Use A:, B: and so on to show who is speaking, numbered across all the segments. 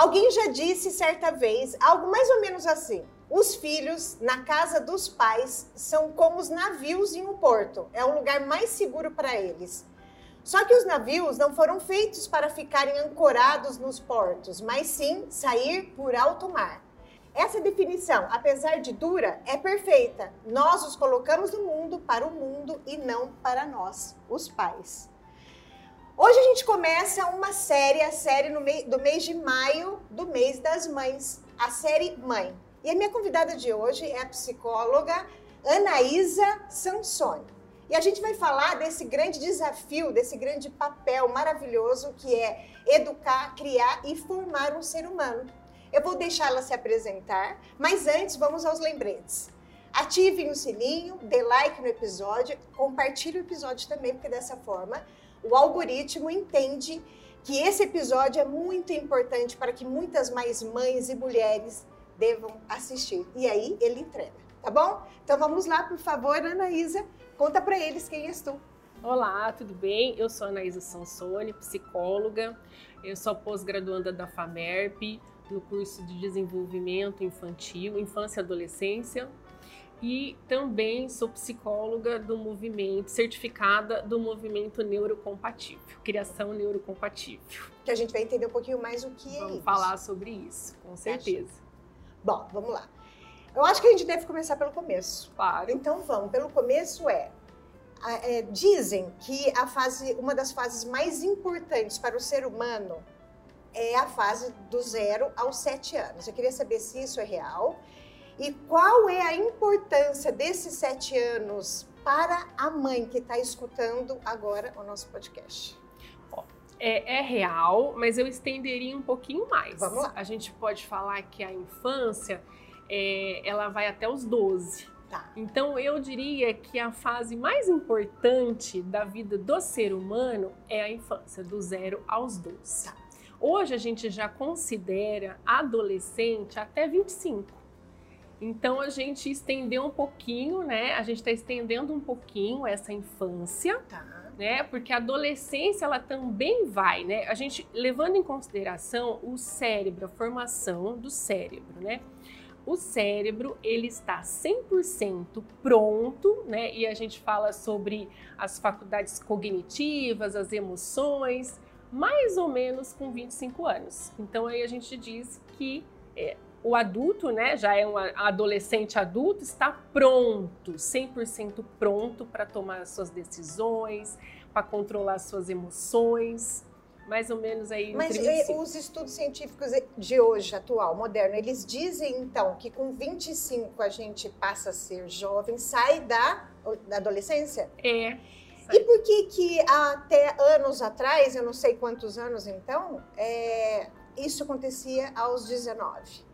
A: Alguém já disse certa vez algo mais ou menos assim: os filhos na casa dos pais são como os navios em um porto, é o lugar mais seguro para eles. Só que os navios não foram feitos para ficarem ancorados nos portos, mas sim sair por alto mar. Essa definição, apesar de dura, é perfeita. Nós os colocamos no mundo para o mundo e não para nós, os pais. Hoje a gente começa uma série, a série do mês de maio, do mês das mães, a série Mãe. E a minha convidada de hoje é a psicóloga Anaísa Sansoni. E a gente vai falar desse grande desafio, desse grande papel maravilhoso que é educar, criar e formar um ser humano. Eu vou deixá-la se apresentar, mas antes vamos aos lembretes. Ativem o sininho, dê like no episódio, compartilhe o episódio também, porque dessa forma o algoritmo entende que esse episódio é muito importante para que muitas mais mães e mulheres devam assistir. E aí ele entrega, tá bom? Então vamos lá, por favor, Anaísa, conta para eles quem és tu.
B: Olá, tudo bem? Eu sou Anaísa Sansoni, psicóloga. Eu sou pós-graduanda da FAMERP, no curso de desenvolvimento infantil, infância e adolescência e também sou psicóloga do movimento, certificada do movimento neurocompatível, criação neurocompatível.
A: Que a gente vai entender um pouquinho mais o que
B: vamos é
A: isso.
B: Vamos falar sobre isso, com certeza.
A: Bom, vamos lá. Eu acho que a gente deve começar pelo começo.
B: Claro.
A: Então vamos, pelo começo é, é dizem que a fase, uma das fases mais importantes para o ser humano é a fase do zero aos sete anos. Eu queria saber se isso é real e qual é a importância desses sete anos para a mãe que está escutando agora o nosso podcast?
B: É, é, real, mas eu estenderia um pouquinho mais.
A: Vamos lá.
B: A gente pode falar que a infância é, ela vai até os 12.
A: Tá.
B: Então eu diria que a fase mais importante da vida do ser humano é a infância, do zero aos 12.
A: Tá.
B: Hoje a gente já considera adolescente até 25. Então a gente estendeu um pouquinho, né? A gente está estendendo um pouquinho essa infância,
A: tá.
B: né? Porque a adolescência ela também vai, né? A gente levando em consideração o cérebro, a formação do cérebro, né? O cérebro ele está 100% pronto, né? E a gente fala sobre as faculdades cognitivas, as emoções, mais ou menos com 25 anos. Então aí a gente diz que é, o adulto, né, já é um adolescente adulto, está pronto, 100% pronto para tomar as suas decisões, para controlar as suas emoções, mais ou menos aí.
A: Mas os estudos científicos de hoje, atual, moderno, eles dizem então que com 25 a gente passa a ser jovem, sai da, da adolescência?
B: É.
A: E por que que até anos atrás, eu não sei quantos anos então, é, isso acontecia aos 19?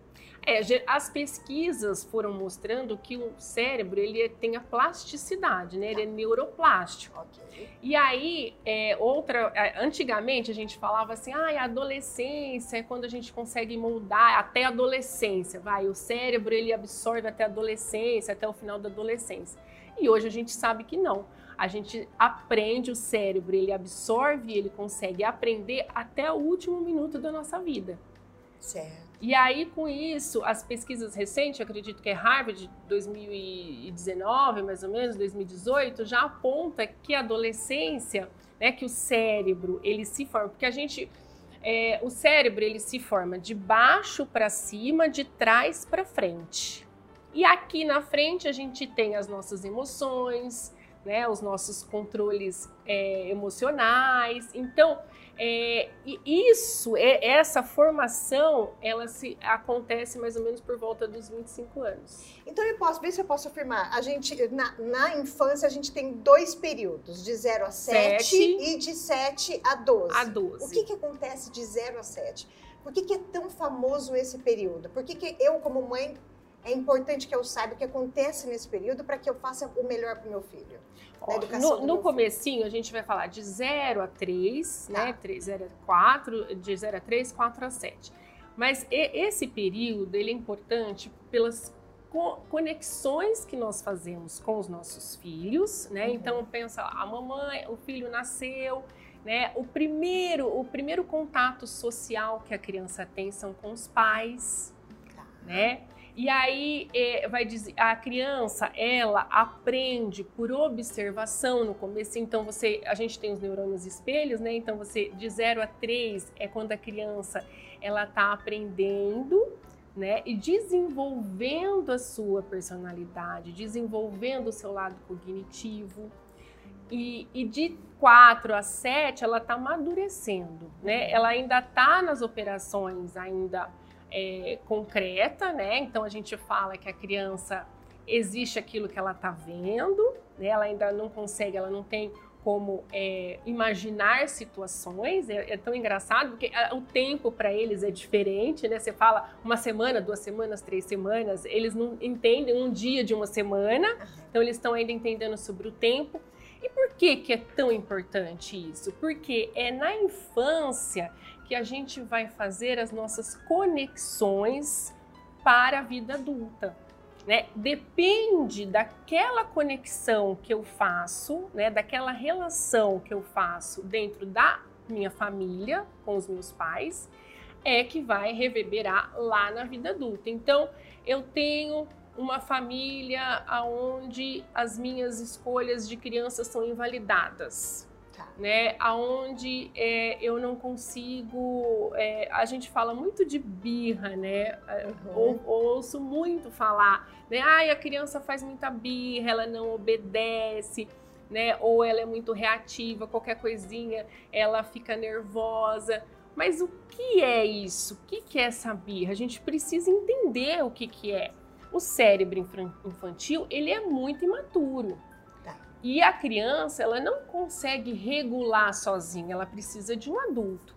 B: É, as pesquisas foram mostrando que o cérebro ele tem a plasticidade, né? Ele é neuroplástico.
A: Okay.
B: E aí, é, outra, antigamente a gente falava assim, ah, a adolescência é quando a gente consegue moldar até a adolescência, vai, o cérebro ele absorve até a adolescência, até o final da adolescência. E hoje a gente sabe que não. A gente aprende o cérebro, ele absorve, ele consegue aprender até o último minuto da nossa vida.
A: Certo.
B: E aí, com isso, as pesquisas recentes, acredito que é Harvard 2019, mais ou menos, 2018, já aponta que a adolescência, né, que o cérebro, ele se forma, porque a gente, é, o cérebro, ele se forma de baixo para cima, de trás para frente. E aqui na frente a gente tem as nossas emoções, né, os nossos controles é, emocionais. Então, é, e isso, é, essa formação, ela se acontece mais ou menos por volta dos 25 anos.
A: Então eu posso ver se eu posso afirmar. A gente, na, na infância, a gente tem dois períodos, de 0 a 7 e de 7 a 12.
B: A 12.
A: O que, que acontece de 0 a 7? Por que, que é tão famoso esse período? Por que, que eu, como mãe, é importante que eu saiba o que acontece nesse período para que eu faça o melhor para o meu filho?
B: No, no comecinho, a gente vai falar de 0 a 3, tá. né? 3, 0 a 4, de 0 a 3, 4 a 7. Mas esse período, ele é importante pelas conexões que nós fazemos com os nossos filhos, né? Uhum. Então, pensa lá, a mamãe, o filho nasceu, né? O primeiro, o primeiro contato social que a criança tem são com os pais, tá. né? E aí é, vai dizer, a criança ela aprende por observação no começo. Então você, a gente tem os neurônios espelhos, né? Então você de 0 a 3 é quando a criança ela está aprendendo, né? E desenvolvendo a sua personalidade, desenvolvendo o seu lado cognitivo. E, e de 4 a 7 ela está amadurecendo, né? Ela ainda está nas operações ainda é, concreta, né? Então a gente fala que a criança existe aquilo que ela está vendo, né? Ela ainda não consegue, ela não tem como é, imaginar situações. É, é, tão engraçado porque o tempo para eles é diferente, né? Você fala uma semana, duas semanas, três semanas, eles não entendem um dia de uma semana, então eles estão ainda entendendo sobre o tempo. Que, que é tão importante isso? Porque é na infância que a gente vai fazer as nossas conexões para a vida adulta. Né? Depende daquela conexão que eu faço, né? daquela relação que eu faço dentro da minha família, com os meus pais, é que vai reverberar lá na vida adulta. Então, eu tenho uma família onde as minhas escolhas de criança são invalidadas né? Aonde é, eu não consigo. É, a gente fala muito de birra, né? Uhum. Ou, ouço muito falar, né? Ai, a criança faz muita birra, ela não obedece. Né? Ou ela é muito reativa, qualquer coisinha ela fica nervosa. Mas o que é isso? O que, que é essa birra? A gente precisa entender o que, que é. O cérebro infantil ele é muito imaturo. E a criança, ela não consegue regular sozinha, ela precisa de um adulto.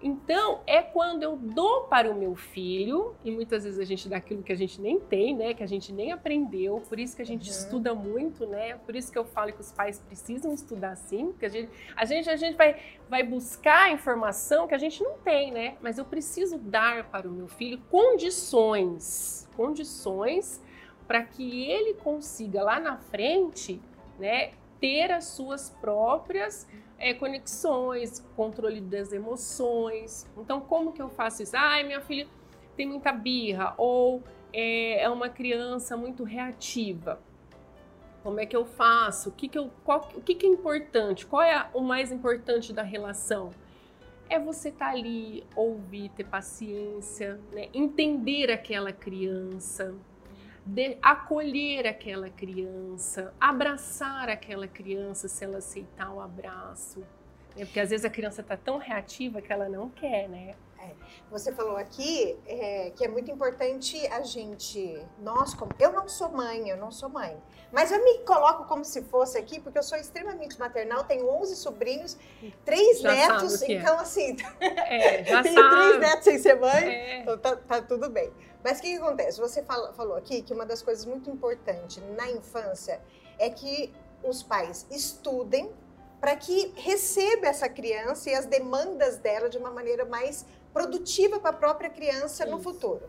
B: Então, é quando eu dou para o meu filho, e muitas vezes a gente dá aquilo que a gente nem tem, né, que a gente nem aprendeu, por isso que a gente uhum. estuda muito, né? Por isso que eu falo que os pais precisam estudar sim, porque a gente a gente, a gente vai, vai buscar informação que a gente não tem, né? Mas eu preciso dar para o meu filho condições, condições para que ele consiga lá na frente né, ter as suas próprias é, conexões, controle das emoções. Então, como que eu faço isso? Ai, minha filha tem muita birra ou é, é uma criança muito reativa. Como é que eu faço? O que, que, eu, qual, o que, que é importante? Qual é o mais importante da relação? É você estar tá ali, ouvir, ter paciência, né? entender aquela criança, acolher aquela criança, abraçar aquela criança se ela aceitar o abraço. Né? Porque às vezes a criança está tão reativa que ela não quer, né?
A: É. Você falou aqui é, que é muito importante a gente, nós como, eu não sou mãe, eu não sou mãe, mas eu me coloco como se fosse aqui, porque eu sou extremamente maternal, tenho 11 sobrinhos, três já netos, é. então é. assim, é, já tenho sabe. três netos sem ser mãe, é. então tá, tá, tudo bem. Mas o que, que acontece? Você fala, falou aqui que uma das coisas muito importantes na infância é que os pais estudem para que receba essa criança e as demandas dela de uma maneira mais produtiva para a própria criança isso. no futuro.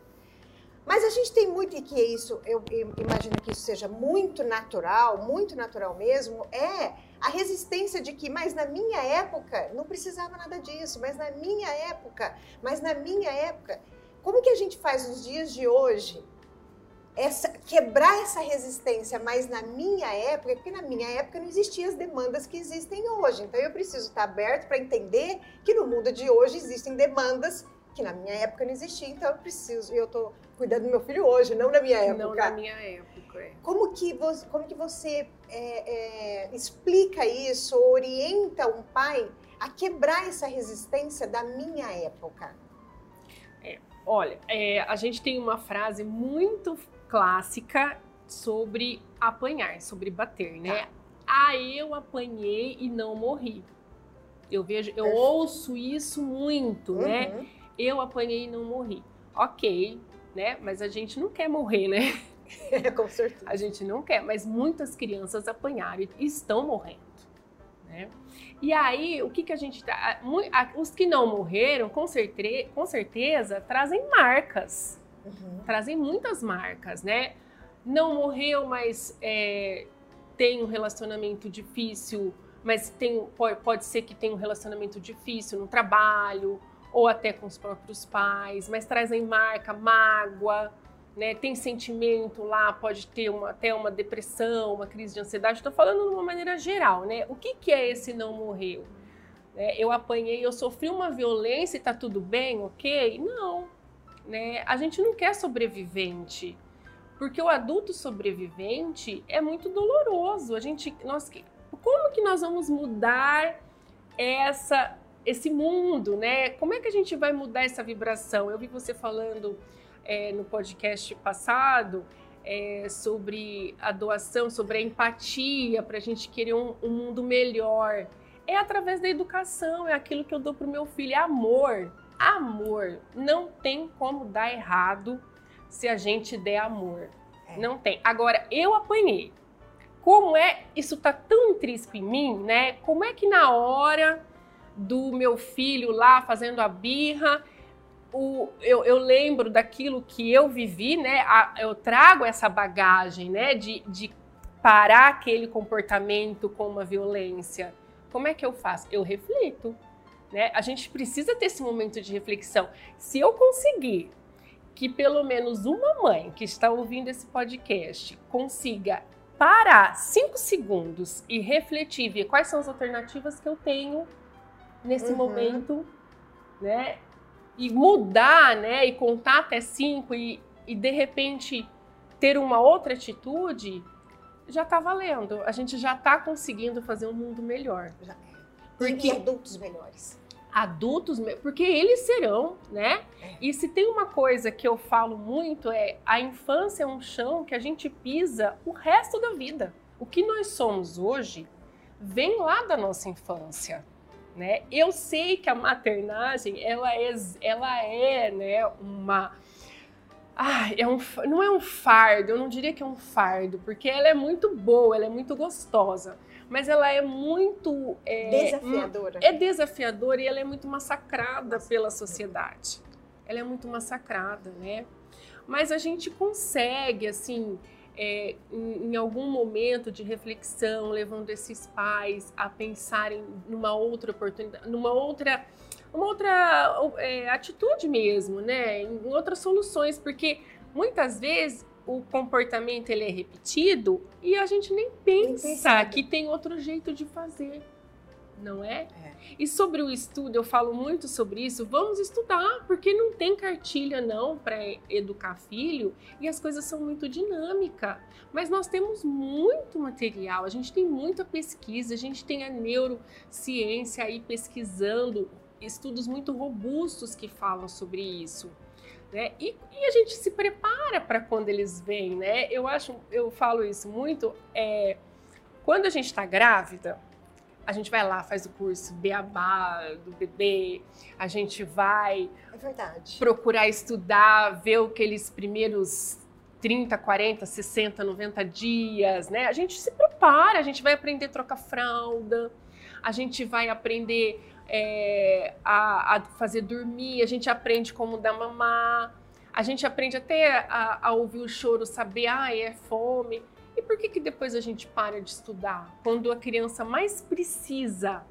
A: Mas a gente tem muito, e que é isso, eu, eu imagino que isso seja muito natural, muito natural mesmo, é a resistência de que, mas na minha época não precisava nada disso, mas na minha época, mas na minha época. Como que a gente faz nos dias de hoje essa, quebrar essa resistência, mas na minha época, porque na minha época não existiam as demandas que existem hoje. Então eu preciso estar aberto para entender que no mundo de hoje existem demandas que na minha época não existiam, então eu preciso, e eu estou cuidando do meu filho hoje, não na minha época.
B: Não na minha época, é.
A: Como que você, como que você é, é, explica isso, orienta um pai a quebrar essa resistência da minha época?
B: É, olha, é, a gente tem uma frase muito clássica sobre apanhar, sobre bater, né? Tá. Ah, eu apanhei e não morri. Eu vejo, eu ouço isso muito, né? uhum. né? Eu apanhei e não morri. Ok, né? Mas a gente não quer morrer, né?
A: Com certeza.
B: A gente não quer, mas muitas crianças apanharam e estão morrendo, né? E aí, o que, que a gente tá. Os que não morreram, com certeza, com certeza trazem marcas Uhum. Trazem muitas marcas, né? Não morreu, mas é, tem um relacionamento difícil mas tem, pode, ser que tenha um relacionamento difícil no trabalho ou até com os próprios pais, mas trazem marca, mágoa, né? Tem sentimento lá, pode ter uma, até uma depressão, uma crise de ansiedade. Estou falando de uma maneira geral, né? O que, que é esse não morreu? É, eu apanhei, eu sofri uma violência e tá tudo bem, ok? Não, né? A gente não quer sobrevivente, porque o adulto sobrevivente é muito doloroso. A gente, nós, como que nós vamos mudar essa esse mundo, né? Como é que a gente vai mudar essa vibração? Eu vi você falando é, no podcast passado é, sobre a doação, sobre a empatia, para a gente querer um, um, mundo melhor. É através da educação, é aquilo que eu dou para o meu filho, é amor. Amor. Não tem como dar errado se a gente der amor. É. Não tem. Agora, eu apanhei. Como é, isso tá tão intrínseco em mim, né? Como é que na hora do meu filho lá fazendo a birra, o, eu, eu, lembro daquilo que eu vivi, né? A, eu trago essa bagagem, né? De, de parar aquele comportamento com uma violência. Como é que eu faço? Eu reflito. Né? A gente precisa ter esse momento de reflexão. Se eu conseguir que pelo menos uma mãe que está ouvindo esse podcast consiga parar cinco segundos e refletir, ver quais são as alternativas que eu tenho nesse uhum. momento, né? E mudar, né? E contar até cinco e, e de repente ter uma outra atitude, já está valendo. A gente já está conseguindo fazer um mundo melhor. Já.
A: Porque adultos melhores
B: adultos, porque eles serão, né? É. E se tem uma coisa que eu falo muito é a infância é um chão que a gente pisa o resto da vida. O que nós somos hoje vem lá da nossa infância né? Eu sei que a maternagem ela é, ela é, né, uma ah, é um, não é um fardo, eu não diria que é um fardo, porque ela é muito boa, ela é muito gostosa, mas ela é muito
A: é, desafiadora.
B: É desafiadora e ela é muito massacrada pela sociedade. Ela é muito massacrada, né? Mas a gente consegue, assim, é, em, em, algum momento de reflexão, levando esses pais a pensarem numa outra oportunidade, numa outra, uma outra é, atitude mesmo, né? Em outras soluções, porque muitas vezes o comportamento ele é repetido e a gente nem pensa que tem outro jeito de fazer não é? é? E sobre o estudo, eu falo muito sobre isso. Vamos estudar, porque não tem cartilha não para educar filho e as coisas são muito dinâmicas. Mas nós temos muito material, a gente tem muita pesquisa, a gente tem a neurociência aí pesquisando estudos muito robustos que falam sobre isso. Né? E, e a gente se prepara para quando eles vêm, né? Eu acho, eu falo isso muito. É, quando a gente está grávida, a gente vai lá, faz o curso Beabá do bebê, a gente vai
A: é
B: procurar estudar, ver aqueles primeiros 30, 40, 60, 90 dias, né? A gente se prepara, a gente vai aprender a trocar fralda, a gente vai aprender é, a, a, fazer dormir, a gente aprende como dar mamar, a gente aprende até a, a ouvir o choro, saber, ah, é fome. E por que, que depois a gente para de estudar? Quando a criança mais precisa,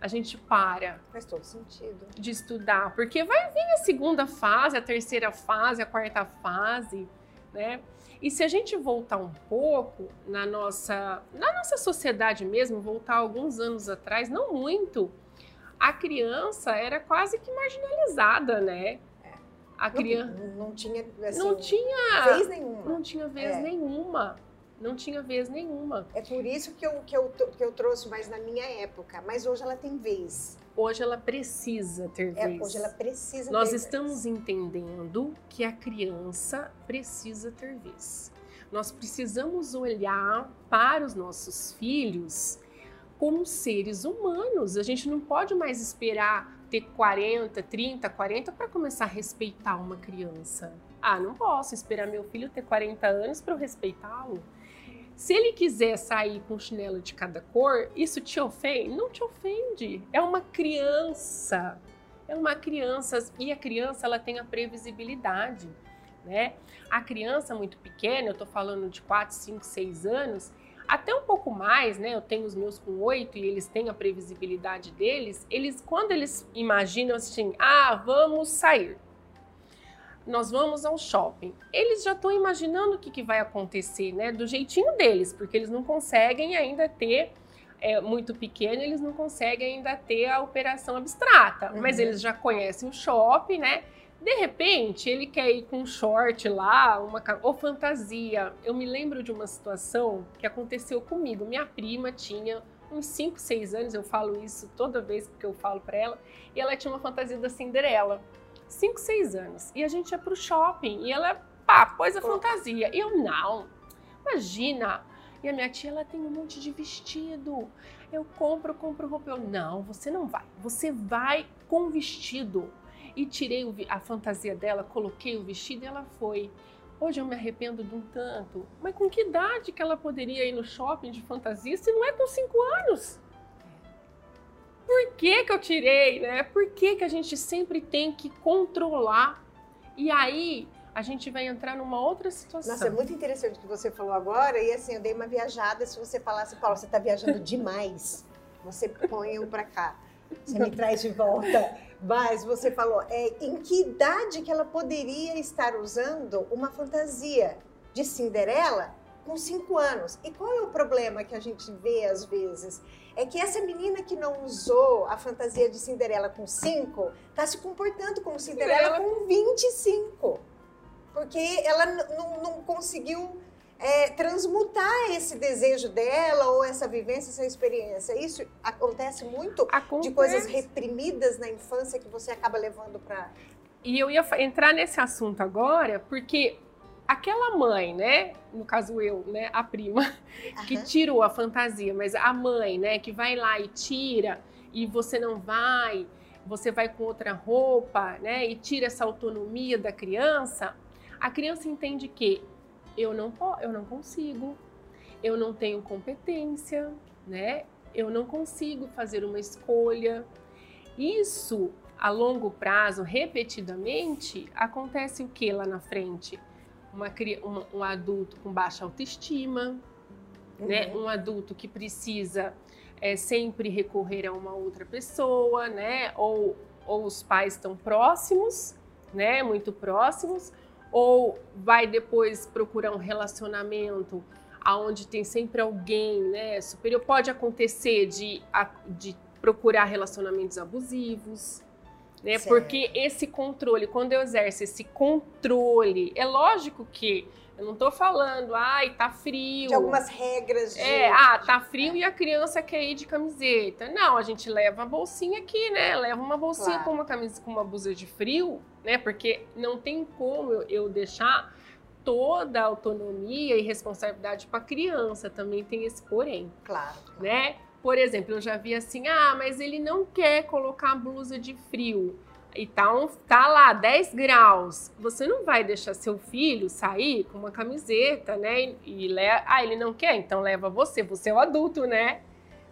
B: a gente para.
A: Faz todo sentido.
B: De estudar. Porque vai vir a segunda fase, a terceira fase, a quarta fase, né? E se a gente voltar um pouco na nossa, na nossa sociedade mesmo, voltar alguns anos atrás, não muito, a criança era quase que marginalizada, né?
A: É. A criança não, não, tinha assim,
B: não tinha
A: vez nenhuma.
B: Não tinha vez é. nenhuma não tinha vez nenhuma.
A: É por isso que eu, que, eu, que eu trouxe mais na minha época, mas hoje ela tem vez.
B: Hoje ela precisa ter
A: é, vez. Hoje ela precisa
B: Nós
A: ter
B: estamos
A: vez.
B: entendendo que a criança precisa ter vez. Nós precisamos olhar para os nossos filhos como seres humanos. A gente não pode mais esperar ter 40, 30, 40 para começar a respeitar uma criança. Ah, não posso esperar meu filho ter 40 anos para eu respeitá-lo. Se ele quiser sair com chinelo de cada cor, isso te ofende? Não te ofende. É uma criança. É uma criança e a criança ela tem a previsibilidade, né? A criança muito pequena, eu tô falando de 4, 5, 6 anos, até um pouco mais, né? Eu tenho os meus com oito e eles têm a previsibilidade deles. Eles, quando eles imaginam assim, ah, vamos sair, nós vamos ao shopping. Eles já estão imaginando o que, que vai acontecer, né? Do jeitinho deles, porque eles não conseguem ainda ter é muito pequeno, eles não conseguem ainda ter a operação abstrata, uhum. mas eles já conhecem o shopping, né? De repente, ele quer ir com um short lá, uma ou fantasia. Eu me lembro de uma situação que aconteceu comigo. Minha prima tinha uns 5, 6 anos, eu falo isso toda vez que eu falo para ela, e ela tinha uma fantasia da Cinderela. 5, 6 anos. E a gente ia pro shopping e ela, pá, pôs a fantasia. E eu, não, imagina. E a minha tia, ela tem um monte de vestido. Eu compro, compro roupa. Eu, não, você não vai. Você vai com vestido e tirei a fantasia dela, coloquei o vestido e ela foi. Hoje eu me arrependo de um tanto. Mas com que idade que ela poderia ir no shopping de fantasia se não é com cinco anos? Por que, que eu tirei, né? Por que, que a gente sempre tem que controlar? E aí a gente vai entrar numa outra situação.
A: Nossa, é muito interessante o que você falou agora. E assim, eu dei uma viajada. Se você falasse, Paulo, você está viajando demais, você põe eu para cá. Você me traz de volta. Mas você falou, é, em que idade que ela poderia estar usando uma fantasia de Cinderela com cinco anos? E qual é o problema que a gente vê às vezes? É que essa menina que não usou a fantasia de Cinderela com cinco está se comportando como Cinderela, Cinderela com 25. Porque ela não conseguiu é, transmutar esse desejo dela ou essa vivência, essa experiência. Isso acontece muito acontece. de coisas reprimidas na infância que você acaba levando para.
B: E eu ia entrar nesse assunto agora, porque aquela mãe, né? No caso eu, né? A prima, que tirou a fantasia, mas a mãe, né? Que vai lá e tira e você não vai, você vai com outra roupa, né? E tira essa autonomia da criança. A criança entende que eu não, eu não consigo, eu não tenho competência, né? Eu não consigo fazer uma escolha. Isso a longo prazo, repetidamente, acontece o que lá na frente? Uma, uma, um adulto com baixa autoestima, uhum. né? Um adulto que precisa é, sempre recorrer a uma outra pessoa, né? Ou, ou os pais estão próximos, né? Muito próximos, ou vai depois procurar um relacionamento aonde tem sempre alguém, né, superior. Pode acontecer de, de procurar relacionamentos abusivos, né? Certo. Porque esse controle, quando eu exerço esse controle, é lógico que eu não tô falando, ai, tá frio.
A: De algumas regras. De...
B: É, ah, tá frio e a criança quer ir de camiseta. Não, a gente leva a bolsinha aqui, né? Leva uma bolsinha claro. com uma camisa, com uma blusa de frio, né? Porque não tem como eu deixar toda a autonomia e responsabilidade para a criança. Também tem esse porém.
A: Claro.
B: Né? Por exemplo, eu já vi assim, ah, mas ele não quer colocar blusa de frio e tá, um, tá lá 10 graus, você não vai deixar seu filho sair com uma camiseta, né? E, le... ah, ele não quer, então leva você, você é o adulto, né?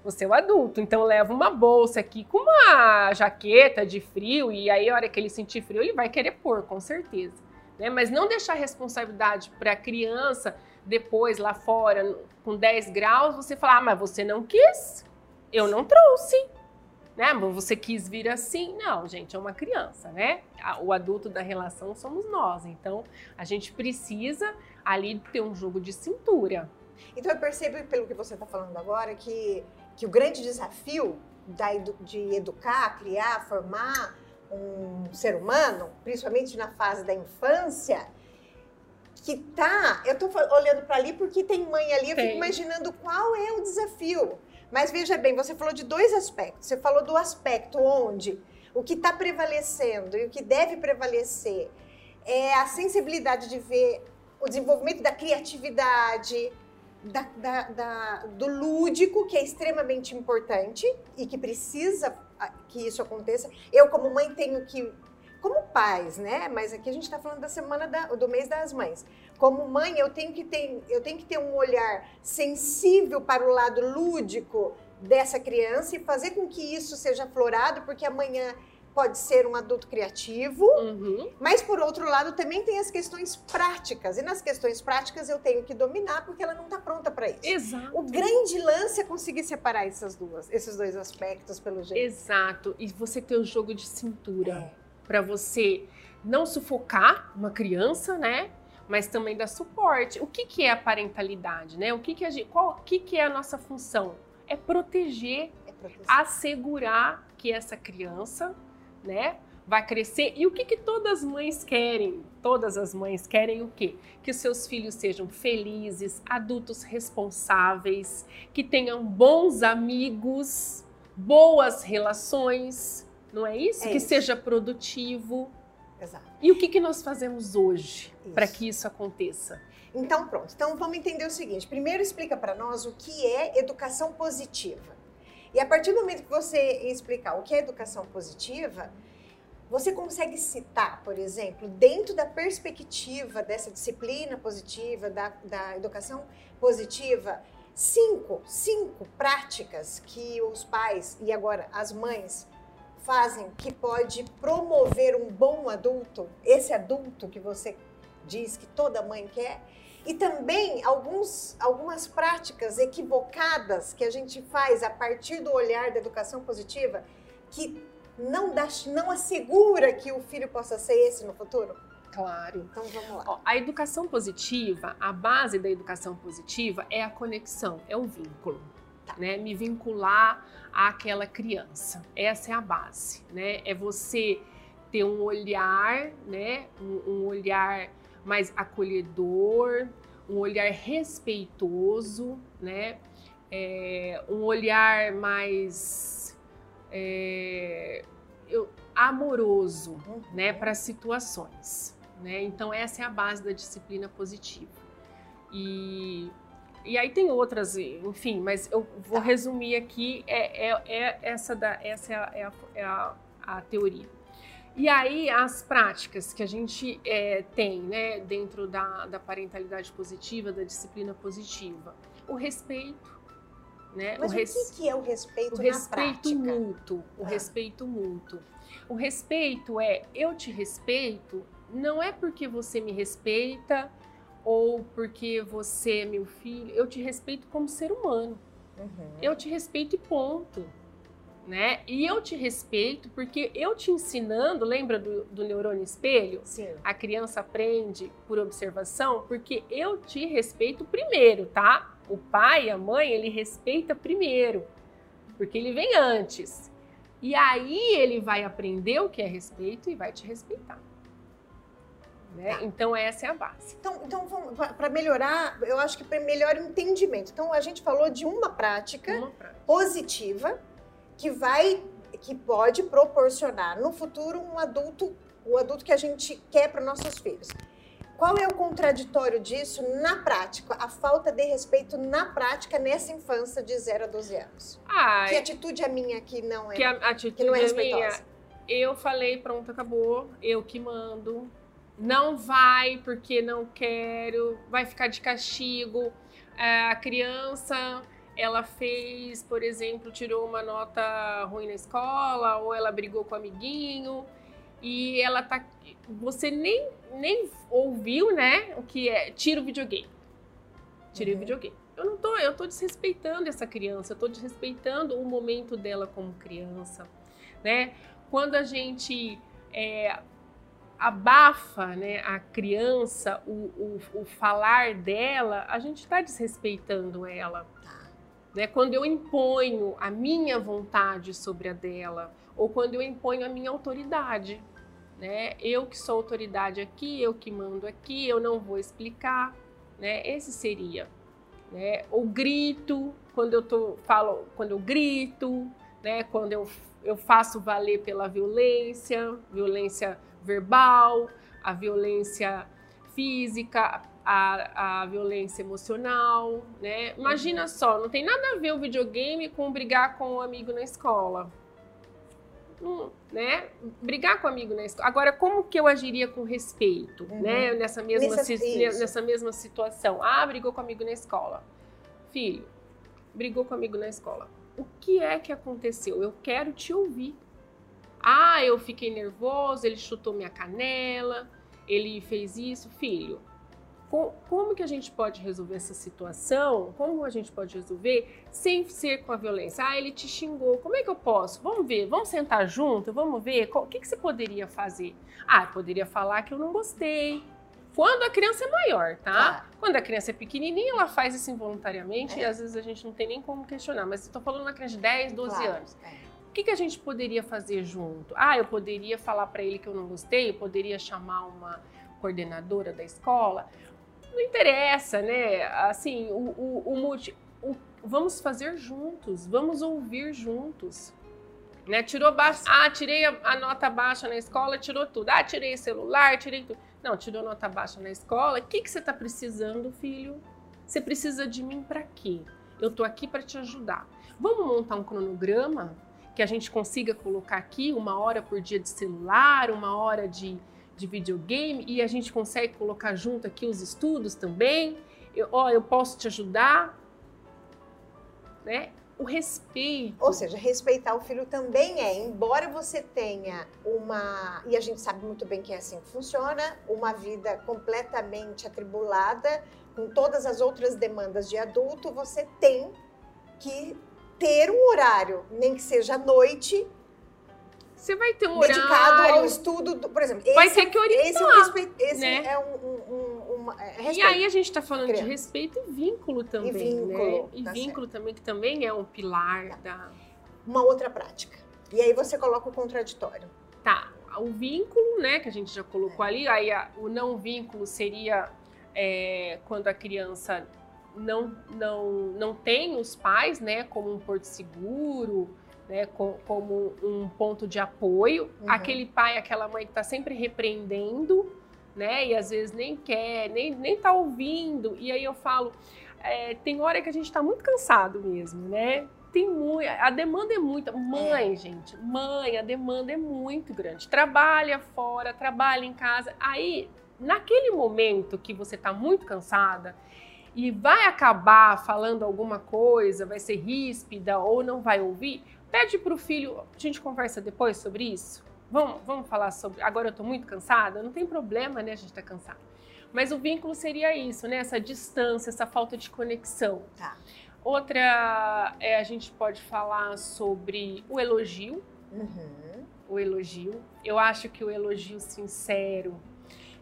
B: Você é o adulto, então leva uma bolsa aqui com uma jaqueta de frio e aí a hora que ele sentir frio ele vai querer pôr, com certeza. Né? Mas não deixar a responsabilidade para a criança depois lá fora com 10 graus, você falar, ah, mas você não quis, eu não trouxe né? Você quis vir assim? Não, gente, é uma criança, né? O adulto da relação somos nós. Então, a gente precisa ali ter um jogo de cintura.
A: Então, eu percebo, pelo que você está falando agora, que, que o grande desafio da, de educar, criar, formar um ser humano, principalmente na fase da infância, que tá. Eu estou olhando para ali porque tem mãe ali, eu tem. fico imaginando qual é o desafio. Mas veja bem, você falou de dois aspectos. Você falou do aspecto onde o que está prevalecendo e o que deve prevalecer é a sensibilidade de ver o desenvolvimento da criatividade, da, da, da, do lúdico, que é extremamente importante e que precisa que isso aconteça. Eu, como mãe, tenho que como pais, né? Mas aqui a gente está falando da semana da, do mês das mães. Como mãe, eu tenho que ter, eu tenho que ter um olhar sensível para o lado lúdico dessa criança e fazer com que isso seja aflorado, porque amanhã pode ser um adulto criativo,
B: Uhum.
A: mas por outro lado também tem as questões práticas. E nas questões práticas eu tenho que dominar porque ela não está pronta para isso.
B: Exato.
A: O grande lance é conseguir separar essas duas, esses dois aspectos pelo jeito.
B: Exato. E você ter o jogo de cintura
A: É.
B: para você não sufocar uma criança, né? Mas também dar suporte. O que, que é a parentalidade, né? O que, que a gente, qual, o que, que é a nossa função? É proteger
A: É proteção.
B: assegurar que essa criança, né, vai crescer. E o que, que todas as mães querem? Todas as mães querem o quê? Que os seus filhos sejam felizes, adultos responsáveis, que tenham bons amigos, boas relações, não é isso?
A: É
B: que
A: isso.
B: seja produtivo.
A: Exato.
B: E o que, que nós fazemos hoje para que isso aconteça?
A: Então, pronto. Então, vamos entender o seguinte. Primeiro, explica para nós o que é educação positiva. E a partir do momento que você explicar o que é educação positiva, você consegue citar, por exemplo, dentro da perspectiva dessa disciplina positiva, da, da educação positiva, cinco, cinco práticas que os pais e agora as mães fazem que pode promover um bom adulto, esse adulto que você diz que toda mãe quer, e também alguns, algumas práticas equivocadas que a gente faz a partir do olhar da educação positiva que não, dá, não assegura que o filho possa ser esse no futuro.
B: Claro.
A: Então vamos lá.
B: A educação positiva, a base da educação positiva é a conexão, é o vínculo,
A: Tá.
B: né? Me vincular àquela criança. Essa é a base, né? É você ter um olhar, né? Um, um olhar mais acolhedor, um olhar respeitoso, né? É, um olhar mais é, eu- amoroso,
A: Uhum.
B: né, para situações, né? Então essa é a base da disciplina positiva. E, e aí tem outras, enfim, mas eu vou
A: Tá.
B: resumir aqui é, é, é essa da essa é a, é a- é a- a teoria. E aí as práticas que a gente é, tem, né, dentro da, da parentalidade positiva, da disciplina positiva, o respeito, né?
A: Mas
B: o
A: o,
B: res-
A: que, que é o respeito
B: o
A: na
B: respeito
A: prática?
B: mútuo, o
A: Ah.
B: respeito mútuo. O respeito é eu te respeito, não é porque você me respeita ou porque você é meu filho, eu te respeito como ser humano.
A: Uhum.
B: Eu te respeito e ponto. Né? E eu te respeito porque eu te ensinando, lembra do, do neurônio espelho?
A: Sim.
B: A criança aprende por observação porque eu te respeito primeiro, tá? O pai, a mãe, ele respeita primeiro, porque ele vem antes. E aí ele vai aprender o que é respeito e vai te respeitar. Né?
A: Tá.
B: Então essa é a base.
A: Então, então para melhorar, eu acho que para melhor entendimento. Então, a gente falou de uma prática
B: Uma prática.
A: positiva que vai, que pode proporcionar no futuro um adulto, o adulto que a gente quer para nossos filhos. Qual é o contraditório disso na prática? A falta de respeito na prática nessa infância de 0 a 12 anos.
B: Ah,
A: Que atitude é minha que não é,
B: que a atitude
A: que não é
B: é minha,
A: respeitosa?
B: eu falei, pronto, acabou, eu que mando. Não vai porque não quero, vai ficar de castigo. É, A criança, ela fez, por exemplo, tirou uma nota ruim na escola, ou ela brigou com o amiguinho, e ela tá. Você nem, nem ouviu, né? O que é? Tira o videogame. Tira o
A: Uhum.
B: videogame. Eu não tô, eu tô desrespeitando essa criança, eu tô desrespeitando o momento dela como criança, né? Quando a gente é, abafa né, a criança, o, o, o falar dela, a gente está desrespeitando ela. Né? Quando eu imponho a minha vontade sobre a dela, ou quando eu imponho a minha autoridade. Né? Eu que sou autoridade aqui, eu que mando aqui, eu não vou explicar. Né? Esse seria. Né? O grito, quando eu tô, falo, quando eu grito, né? quando eu, eu faço valer pela violência, violência verbal, a violência física, a, a violência emocional, né? Imagina só, não tem nada a ver o videogame com brigar com um amigo na escola. Não, né? Brigar com um amigo na escola. Agora, como que eu agiria com respeito,
A: Uhum.
B: né? Nessa mesma,
A: Nessa-
B: nessa mesma situação. Ah, brigou com um amigo na escola. Filho, brigou com amigo na escola. O que é que aconteceu? Eu quero te ouvir. Ah, eu fiquei nervoso, ele chutou minha canela, ele fez isso. Filho, como que a gente pode resolver essa situação? Como a gente pode resolver sem ser com a violência? Ah, ele te xingou. Como é que eu posso? Vamos ver, vamos sentar junto, vamos ver. O que, que você poderia fazer? Ah, eu poderia falar que eu não gostei. Quando a criança é maior, tá? Quando a criança é pequenininha, ela faz isso involuntariamente é. e às vezes a gente não tem nem como questionar. Mas estou falando uma criança de 10, 12 claro. anos. É. O que, que a gente poderia fazer junto? Ah, eu poderia falar para ele que eu não gostei, eu poderia chamar uma coordenadora da escola não interessa, né? Assim, o, o, o, multi, o, vamos fazer juntos, vamos ouvir juntos. Né? Tirou baixo. Ah, tirei a, a, nota baixa na escola, tirou tudo. Ah, tirei celular, tirei tudo. Não, tirou nota baixa na escola. O que, que você está precisando, filho? Você precisa de mim para quê? Eu tô aqui para te ajudar. Vamos montar um cronograma que a gente consiga colocar aqui uma hora por dia de celular, uma hora de de videogame e a gente consegue colocar junto aqui os estudos também. Eu, eu posso te ajudar, né? O respeito.
A: Ou seja, respeitar o filho também é, embora você tenha uma, e a gente sabe muito bem que é assim que funciona, uma vida completamente atribulada, com todas as outras demandas de adulto, você tem que ter um horário, nem que seja à noite,
B: você vai ter um
A: dedicado
B: horário.
A: ao estudo, do, por exemplo.
B: Vai ter que orientar.
A: Esse, é, respeito, esse né? é um, um, um é respeito.
B: E aí a gente está falando de respeito e vínculo também,
A: e vínculo,
B: né? E tá vínculo certo. também, que também é um pilar tá. da...
A: Uma outra prática. E aí você coloca o contraditório.
B: Tá. O vínculo, né, que a gente já colocou é. ali, aí a, o não vínculo seria é, quando a criança não, não, não tem os pais, né, como um porto seguro, né, com, como um ponto de apoio. Uhum. Aquele pai, aquela mãe que está sempre repreendendo, né, e às vezes nem quer, nem, nem tá ouvindo. E aí eu falo, é, tem hora que a gente está muito cansado mesmo, né? Tem muito, a demanda é muita. Mãe, é. gente, mãe, a demanda é muito grande. Trabalha fora, trabalha em casa. Aí, naquele momento que você está muito cansada, e vai acabar falando alguma coisa, vai ser ríspida ou não vai ouvir, Pede para o filho, a gente conversa depois sobre isso? Vamos, vamos falar sobre. Agora eu estou muito cansada? Não tem problema, né? A gente está cansado. Mas o vínculo seria isso, né? Essa distância, essa falta de conexão.
A: Tá.
B: Outra, é, a gente pode falar sobre o elogio.
A: Uhum.
B: O elogio. Eu acho que o elogio sincero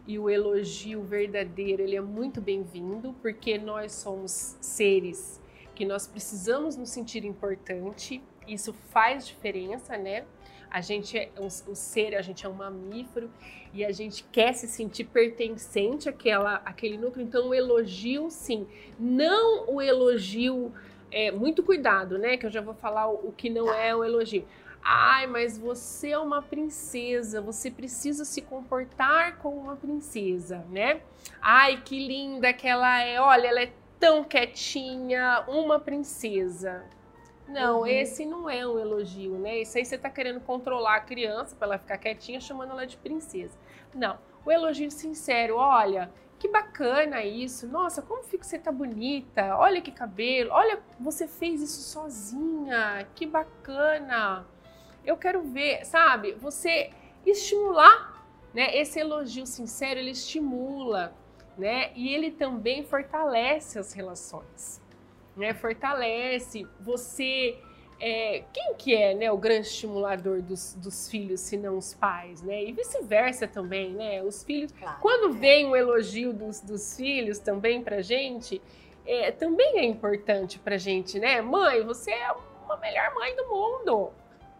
B: e o elogio verdadeiro, ele é muito bem-vindo, porque nós somos seres que nós precisamos nos sentir importante isso faz diferença, né? A gente é um, o ser, a gente é um mamífero e a gente quer se sentir pertencente àquela, àquele núcleo. Então, o elogio, sim. Não o elogio, é, muito cuidado, né? Que eu já vou falar o, o que não é o elogio. Ai, mas você é uma princesa, você precisa se comportar como uma princesa, né? Ai, que linda que ela é. Olha, ela é tão quietinha, uma princesa. Não, uhum. esse não é um elogio, né? Isso aí você está querendo controlar a criança para ela ficar quietinha, chamando ela de princesa. Não, o elogio sincero, olha, que bacana isso. Nossa, como fica você tá bonita. Olha que cabelo. Olha, você fez isso sozinha. Que bacana. Eu quero ver, sabe? Você estimular, né? Esse elogio sincero, ele estimula, né? E ele também fortalece as relações né? Fortalece. Você. É, quem que é né, o grande estimulador dos, dos filhos, se não os pais, né? E vice-versa também, né? Os filhos. Claro, quando é. vem o elogio dos, dos filhos também pra gente, é, também é importante pra gente, né? Mãe, você é uma melhor mãe do mundo.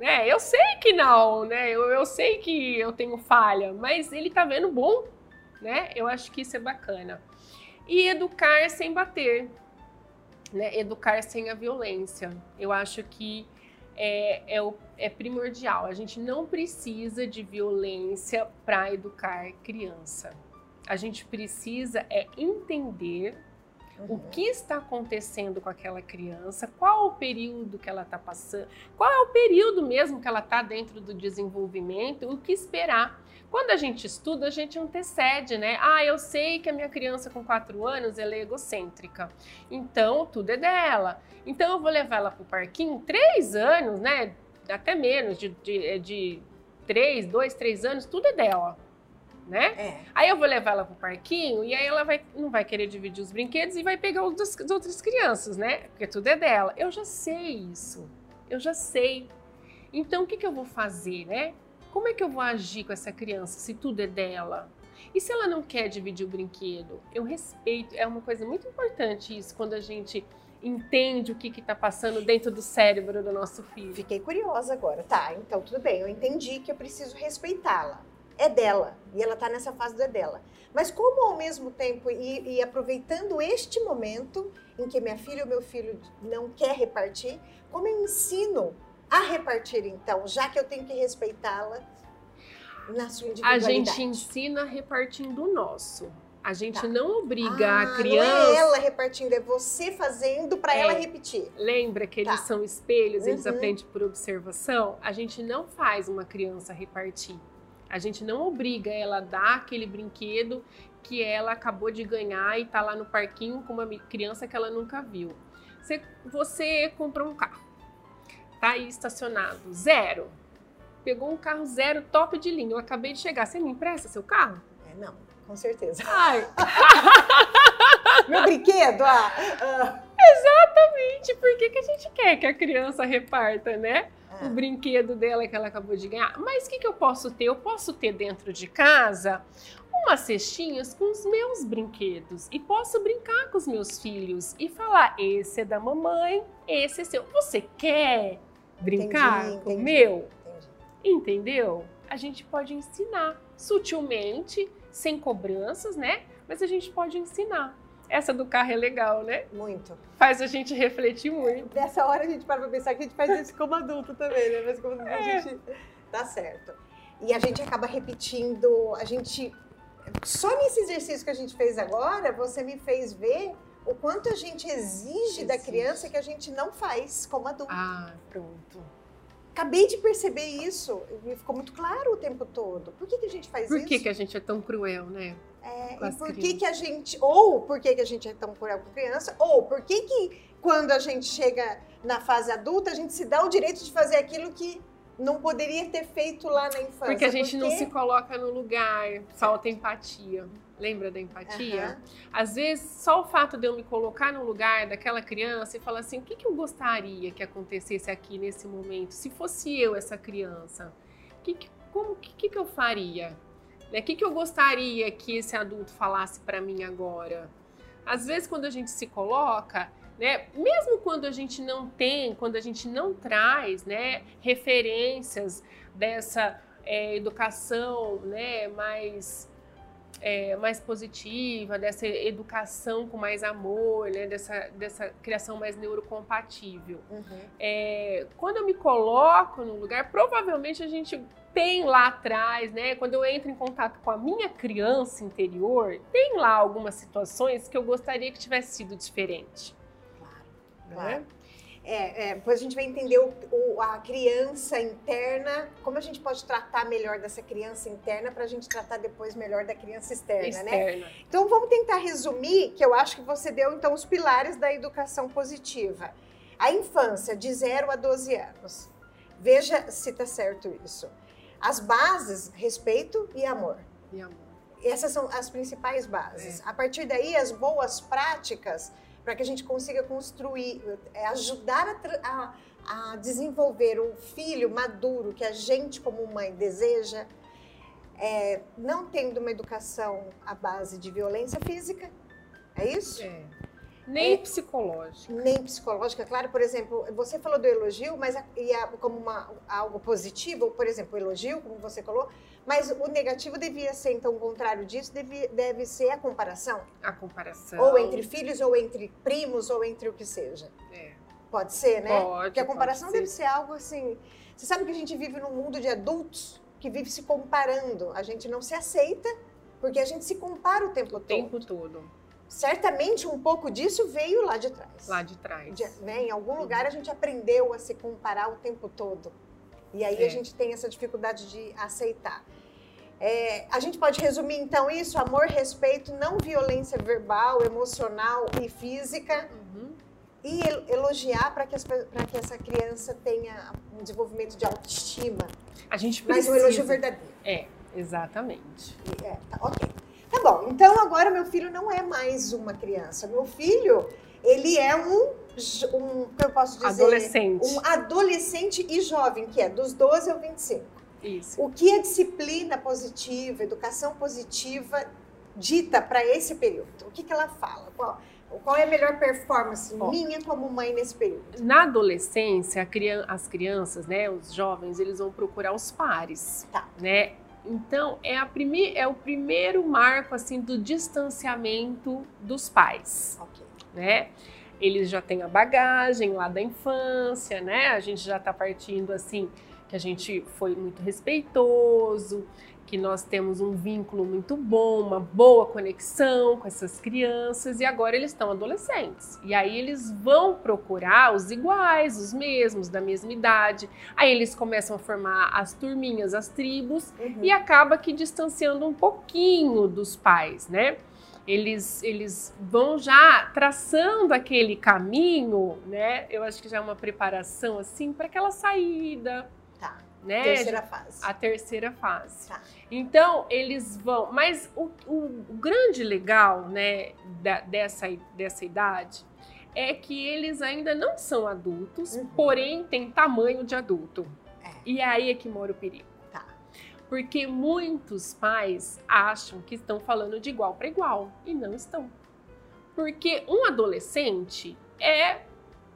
B: Né? Eu sei que não, né? Eu, eu sei que eu tenho falha, mas ele tá vendo bom, né? Eu acho que isso é bacana. E educar sem bater, né, educar sem a violência. Eu acho que é, é, o, é primordial. A gente não precisa de violência para educar criança. A gente precisa é entender uhum. o que está acontecendo com aquela criança, qual o período que ela está passando, qual é o período mesmo que ela está dentro do desenvolvimento, o que esperar. Quando a gente estuda, a gente antecede, né? Ah, eu sei que a minha criança com 4 anos ela é egocêntrica. Então, tudo é dela. Então, eu vou levar ela para o parquinho, 3 anos, né? Até menos, de, de, é de três, dois, três anos, tudo é dela. Né?
A: É.
B: Aí eu vou levar ela pro parquinho e aí ela vai, não vai querer dividir os brinquedos e vai pegar os das, das outras crianças, né? Porque tudo é dela. Eu já sei isso. Eu já sei. Então o que, que eu vou fazer, né? Como é que eu vou agir com essa criança se tudo é dela? E se ela não quer dividir o brinquedo? Eu respeito, é uma coisa muito importante isso quando a gente entende o que está passando dentro do cérebro do nosso filho.
A: Fiquei curiosa agora. Tá, então tudo bem, eu entendi que eu preciso respeitá-la. É dela, e ela está nessa fase do é dela. Mas como ao mesmo tempo, e, e aproveitando este momento em que minha filha ou meu filho não quer repartir, como eu ensino a repartir então, já que eu tenho que respeitá-la na sua
B: A
A: individualidade?
B: gente ensina repartindo o nosso. A gente
A: Tá.
B: não obriga
A: Ah,
B: a criança.
A: Não é ela repartindo, é você fazendo para
B: É.
A: ela repetir.
B: Lembra que eles
A: Tá.
B: são espelhos, eles
A: Uhum.
B: aprendem por observação? A gente não faz uma criança repartir. A gente não obriga ela a dar aquele brinquedo que ela acabou de ganhar e tá lá no parquinho com uma criança que ela nunca viu. Você, você comprou um carro, tá aí estacionado, zero. Pegou um carro zero, top de linha. Eu acabei de chegar. Você me empresta seu carro?
A: É, não, com certeza.
B: Ai,
A: Meu brinquedo, ah, ah,
B: gente, por que, que a gente quer que a criança reparta, né?
A: ah.
B: o brinquedo dela que ela acabou de ganhar. Mas o que, que eu posso ter? Eu posso ter dentro de casa umas cestinhas com os meus brinquedos e posso brincar com os meus filhos e falar: esse é da mamãe, esse é seu. Você quer brincar
A: Entendi,
B: com o meu?
A: Entendi.
B: Entendeu? A gente pode ensinar sutilmente, sem cobranças, né? Mas a gente pode ensinar. Essa do carro é legal, né?
A: Muito.
B: Faz a gente refletir muito.
A: Nessa hora a gente para pra pensar que a gente faz isso como adulto também, né? Mas como
B: É.
A: a gente. Tá certo. E a gente acaba repetindo, a gente. Só nesse exercício que a gente fez agora, você me fez ver o quanto a gente exige da criança que a gente não faz como adulto.
B: Ah, pronto.
A: Acabei de perceber isso e ficou muito claro o tempo todo. Por que, que a gente faz
B: Por
A: isso?
B: que, que a gente é tão cruel, né?
A: É,
B: com
A: e
B: as
A: por que, que a gente. Ou por que, que a gente é tão cruel com criança, ou por que, que quando a gente chega na fase adulta, a gente se dá o direito de fazer aquilo que não poderia ter feito lá na infância.
B: Porque a gente não
A: Porque-
B: se coloca no lugar, falta empatia. Lembra da empatia?
A: Aham.
B: Às vezes, só o fato de eu me colocar no lugar daquela criança e falar assim: o que, que eu gostaria que acontecesse aqui nesse momento? Se fosse eu essa criança, que, que, como, que, que, eu faria? Né? O que, que eu gostaria que esse adulto falasse para mim agora? Às vezes, quando a gente se coloca, né, mesmo quando a gente não tem, quando a gente não traz né, referências dessa é, educação né, mais é, mais positiva, dessa educação com mais amor, né, dessa, dessa criação mais neurocompatível.
A: Uhum.
B: É, quando eu me coloco no lugar, provavelmente a gente tem lá atrás, né? Quando eu entro em contato com a minha criança interior, tem lá algumas situações que eu gostaria que tivesse sido diferente.
A: Claro,
B: né?
A: claro. É, é, depois a gente vai entender o, o- a criança interna, como a gente pode tratar melhor dessa criança interna para a gente tratar depois melhor da criança externa, né?
B: Externa.
A: Então vamos tentar resumir, que eu acho que você deu então os pilares da educação positiva. A infância, de 0 a 12 anos. Veja se está certo isso. As bases, respeito e amor.
B: E amor.
A: Essas são as principais bases.
B: É.
A: A partir daí, as boas práticas para que a gente consiga construir, é, ajudar a, a- a desenvolver o filho maduro que a gente, como mãe, deseja, é, não tendo uma educação à base de violência física. É isso?
B: É. Nem
A: É.
B: psicológico.
A: Nem psicológica, claro. Por exemplo, você falou do elogio, mas a- e a- como uma, algo positivo, por exemplo, o elogio, como você falou, mas o negativo devia ser, então, o contrário disso, deve, deve ser a comparação.
B: A comparação.
A: Ou entre filhos, ou entre primos, ou entre o que seja.
B: É.
A: Pode ser, né?
B: Pode,
A: Porque a comparação
B: ser.
A: deve ser algo assim. Você sabe que a gente vive num mundo de adultos que vive se comparando. A gente não se aceita porque a gente se compara o tempo
B: O
A: todo.
B: tempo todo.
A: Certamente um pouco disso veio lá de trás.
B: Lá de trás.
A: De- né, Em algum lugar a gente aprendeu a se comparar o tempo todo. E aí
B: É.
A: a gente tem essa dificuldade de aceitar. É, a gente pode resumir então isso: amor, respeito, não violência verbal, emocional e física.
B: Uhum.
A: E el- elogiar para que, as que essa criança tenha um desenvolvimento de autoestima.
B: A gente
A: Mas
B: precisa.
A: um elogio verdadeiro.
B: É, exatamente.
A: É, tá, ok. Tá bom, então agora meu filho não é mais uma criança. Meu filho, ele é um, um como eu posso dizer?
B: Adolescente.
A: Um adolescente e jovem, que é dos 12 ao 25.
B: Isso.
A: O que a disciplina positiva, educação positiva dita para esse período? O que, que ela fala? Qual, qual é a melhor performance
B: Ó.
A: minha como mãe nesse período?
B: Na adolescência, a crian- as crianças, né, os jovens, eles vão procurar os pares,
A: Tá.
B: né? Então é a prime é o primeiro marco assim do distanciamento dos pais,
A: Ok.
B: né? Eles já têm a bagagem lá da infância, né? A gente já tá partindo assim que a gente foi muito respeitoso, que nós temos um vínculo muito bom, uma boa conexão com essas crianças e agora eles estão adolescentes. E aí eles vão procurar os iguais, os mesmos, da mesma idade. Aí eles começam a formar as turminhas, as tribos
A: Uhum.
B: e acaba que distanciando um pouquinho dos pais, né? Eles, eles vão já traçando aquele caminho, né? Eu acho que já é uma preparação assim para aquela saída,
A: Tá.
B: né?
A: Terceira fase.
B: A terceira fase.
A: Tá.
B: Então, eles vão. Mas o, o- o grande legal, né, da- dessa, dessa idade é que eles ainda não são adultos,
A: Uhum.
B: porém têm tamanho de adulto.
A: É.
B: E aí é que mora o perigo.
A: Tá.
B: Porque muitos pais acham que estão falando de igual para igual e não estão. Porque um adolescente é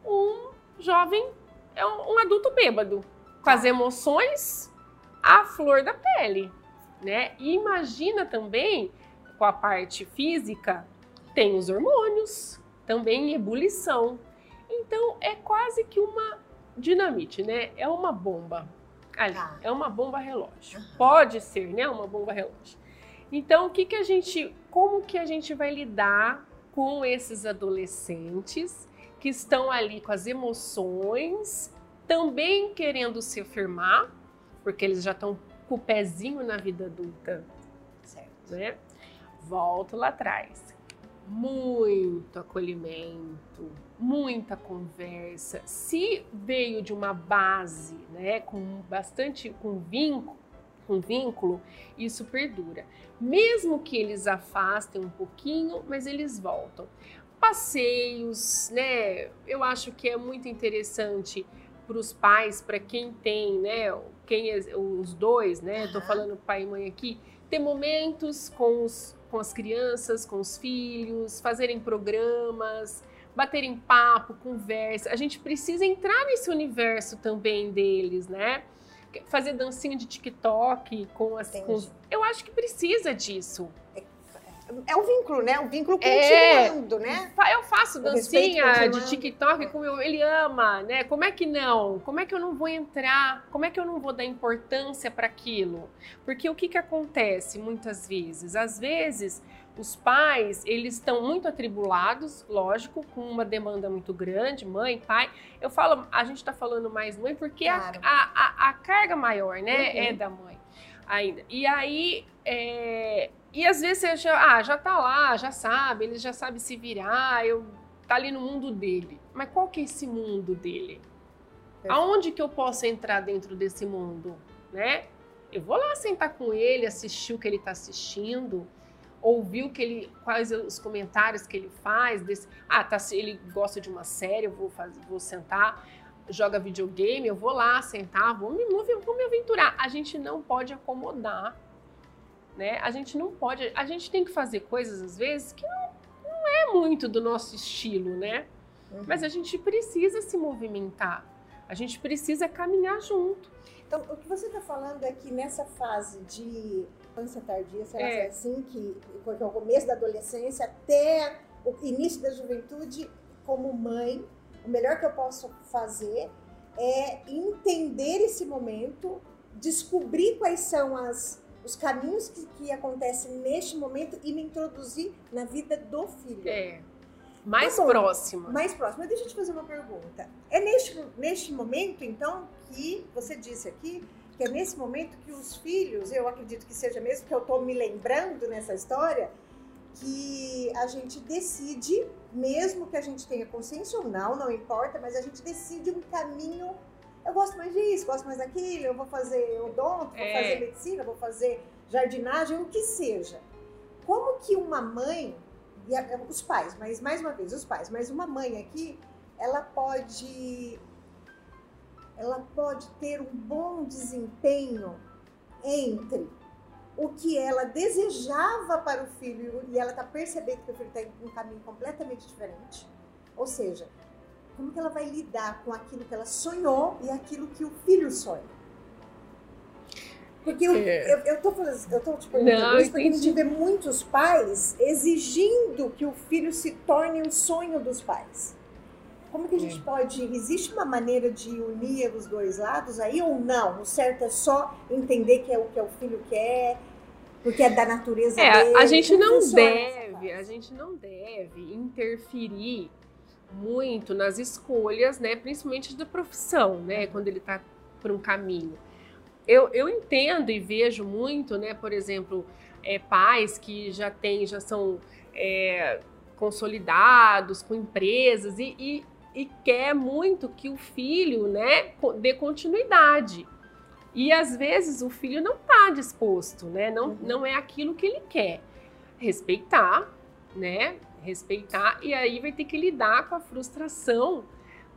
B: um jovem, é um, um adulto bêbado, com as emoções à flor da pele, né? E imagina também com a parte física, tem os hormônios, também em ebulição. Então é quase que uma dinamite, né? É uma bomba. Ali,
A: Tá.
B: é uma bomba relógio.
A: Aham.
B: Pode ser, né? Uma bomba relógio. Então, o que que a gente, como que a gente vai lidar com esses adolescentes que estão ali com as emoções, também querendo se afirmar, porque eles já estão com o pezinho na vida adulta,
A: Certo.
B: né? Volto lá atrás. Muito acolhimento, muita conversa. Se veio de uma base, né, com bastante com vínculo, com vínculo, isso perdura. Mesmo que eles afastem um pouquinho, mas eles voltam. Passeios, né? Eu acho que é muito interessante para os pais, para quem tem, né? Quem é- os dois, né? Tô
A: Aham.
B: falando pai e mãe aqui, ter momentos com, os, com as crianças, com os filhos, fazerem programas, baterem papo, conversa. A gente precisa entrar nesse universo também deles, né? Fazer dancinha de TikTok com as. Com. Eu acho que precisa disso.
A: É o vínculo, né? O vínculo
B: É.
A: continuando, né?
B: Fa- Eu faço dancinha de. TikTok com meu, ele ama, né? Como é que não? Como é que eu não vou entrar? Como é que eu não vou dar importância para aquilo? Porque o que que acontece muitas vezes? Às vezes os pais, eles estão muito atribulados, lógico, com uma demanda muito grande, mãe, pai. Eu falo, a gente tá falando mais mãe porque a-
A: Claro.
B: a, a, a carga maior, né,
A: Uhum.
B: é da mãe ainda. E aí, é, e às vezes você já, ah, já tá lá, já sabe, ele já sabe se virar, eu tá ali no mundo dele. Mas qual que é esse mundo dele?
A: Perfeito.
B: Aonde que eu posso entrar dentro desse mundo, né? Eu vou lá sentar com ele, assistir o que ele tá assistindo, ouvir o que ele, quais os comentários que ele faz desse, ah, tá, ele gosta de uma série, eu vou fazer, vou sentar, joga videogame, eu vou lá sentar, vou me, vou me aventurar. A gente não pode acomodar, né? A gente não pode, a gente tem que fazer coisas às vezes que não, não é muito do nosso estilo, né?
A: Uhum.
B: Mas a gente precisa se movimentar. A gente precisa caminhar junto.
A: Então, o que você está falando é que nessa fase de infância tardia, sei lá
B: É.
A: assim, que, que é o começo da adolescência até o início da juventude, como mãe, o melhor que eu posso fazer é entender esse momento, descobrir quais são as, os caminhos que, que acontecem neste momento e me introduzir na vida do filho.
B: É. Mais
A: Tá
B: próxima.
A: Mais próximo. Mas deixa eu te fazer uma pergunta. É neste, neste momento, então, que você disse aqui, que é nesse momento que os filhos, eu acredito que seja mesmo, que eu estou me lembrando nessa história, que a gente decide, mesmo que a gente tenha consciência ou não, não importa, mas a gente decide um caminho eu gosto mais disso, gosto mais daquilo, eu vou fazer odonto, vou
B: É.
A: fazer medicina, vou fazer jardinagem, o que seja. Como que uma mãe, e os pais, mas mais uma vez, os pais, mas uma mãe aqui, ela pode ela pode ter um bom desempenho entre o que ela desejava para o filho e ela está percebendo que o filho está em um caminho completamente diferente. Ou seja, como que ela vai lidar com aquilo que ela sonhou e aquilo que o filho sonha? Porque eu,
B: É.
A: eu, eu tô eu tô te perguntando
B: Não,
A: isso porque a gente vê muitos pais exigindo que o filho se torne um sonho dos pais. Como que a gente
B: É.
A: pode. Existe uma maneira de unir os dois lados aí ou não? O certo é só entender que é o que o filho quer, porque é da natureza
B: É,
A: dele.
B: a gente não deve, a gente não deve interferir muito nas escolhas, né, principalmente da profissão, né, quando ele está por um caminho. Eu, eu entendo e vejo muito, né, por exemplo, é, pais que já têm, já são é, consolidados com empresas e, e, e quer muito que o filho, né, dê continuidade. E às vezes o filho não está disposto, né? Não,
A: Uhum.
B: não é aquilo que ele quer. Respeitar, né? Respeitar e aí vai ter que lidar com a frustração,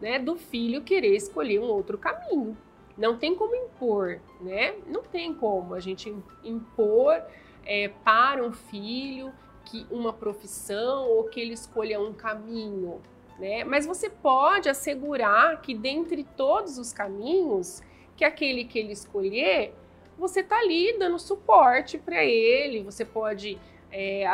B: né, do filho querer escolher um outro caminho. Não tem como impor, né? Não tem como a gente im- impor é, para um filho que uma profissão ou que ele escolha um caminho, né? Mas você pode assegurar que dentre todos os caminhos, que aquele que ele escolher, você tá ali dando suporte para ele, você pode é,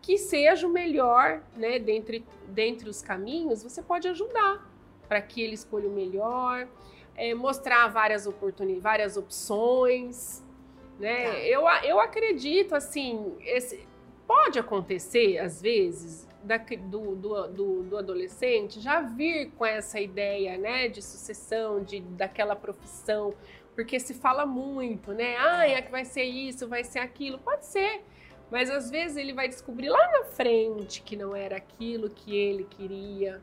B: que seja o melhor, né? Dentre, dentre os caminhos, você pode ajudar para que ele escolha o melhor, é, mostrar várias oportunidades, várias opções, né?
A: Tá.
B: Eu, eu acredito assim, esse, pode acontecer às vezes da do, do, do, do adolescente já vir com essa ideia, né, de sucessão, de daquela profissão, porque se fala muito, né? Ah, é que vai ser isso, vai ser aquilo, pode ser. Mas às vezes ele vai descobrir lá na frente que não era aquilo que ele queria,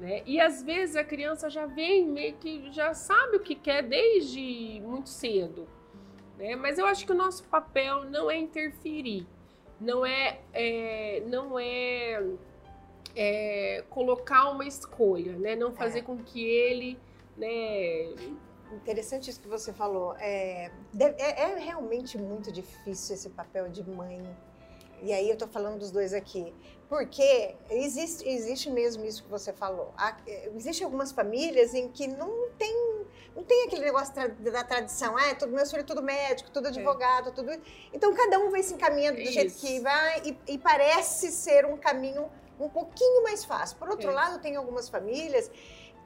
B: né? E às vezes a criança já vem meio que já sabe o que quer desde muito cedo, né? Mas eu acho que o nosso papel não é interferir, não é, é, não é, é colocar uma escolha, né? Não fazer
A: É.
B: com que ele, né?
A: Interessante isso que você falou. É, é- é realmente muito difícil esse papel de mãe. E aí eu tô falando dos dois aqui. Porque existe, existe mesmo isso que você falou. Há- é, Existem algumas famílias em que não tem, não tem aquele negócio tra- da tradição. Ah, tudo, meus filhos tudo médico, tudo advogado, tudo... Então cada um vai se encaminhando do jeito
B: Isso.
A: que vai e, e parece ser um caminho um pouquinho mais fácil. Por outro
B: É.
A: lado, tem algumas famílias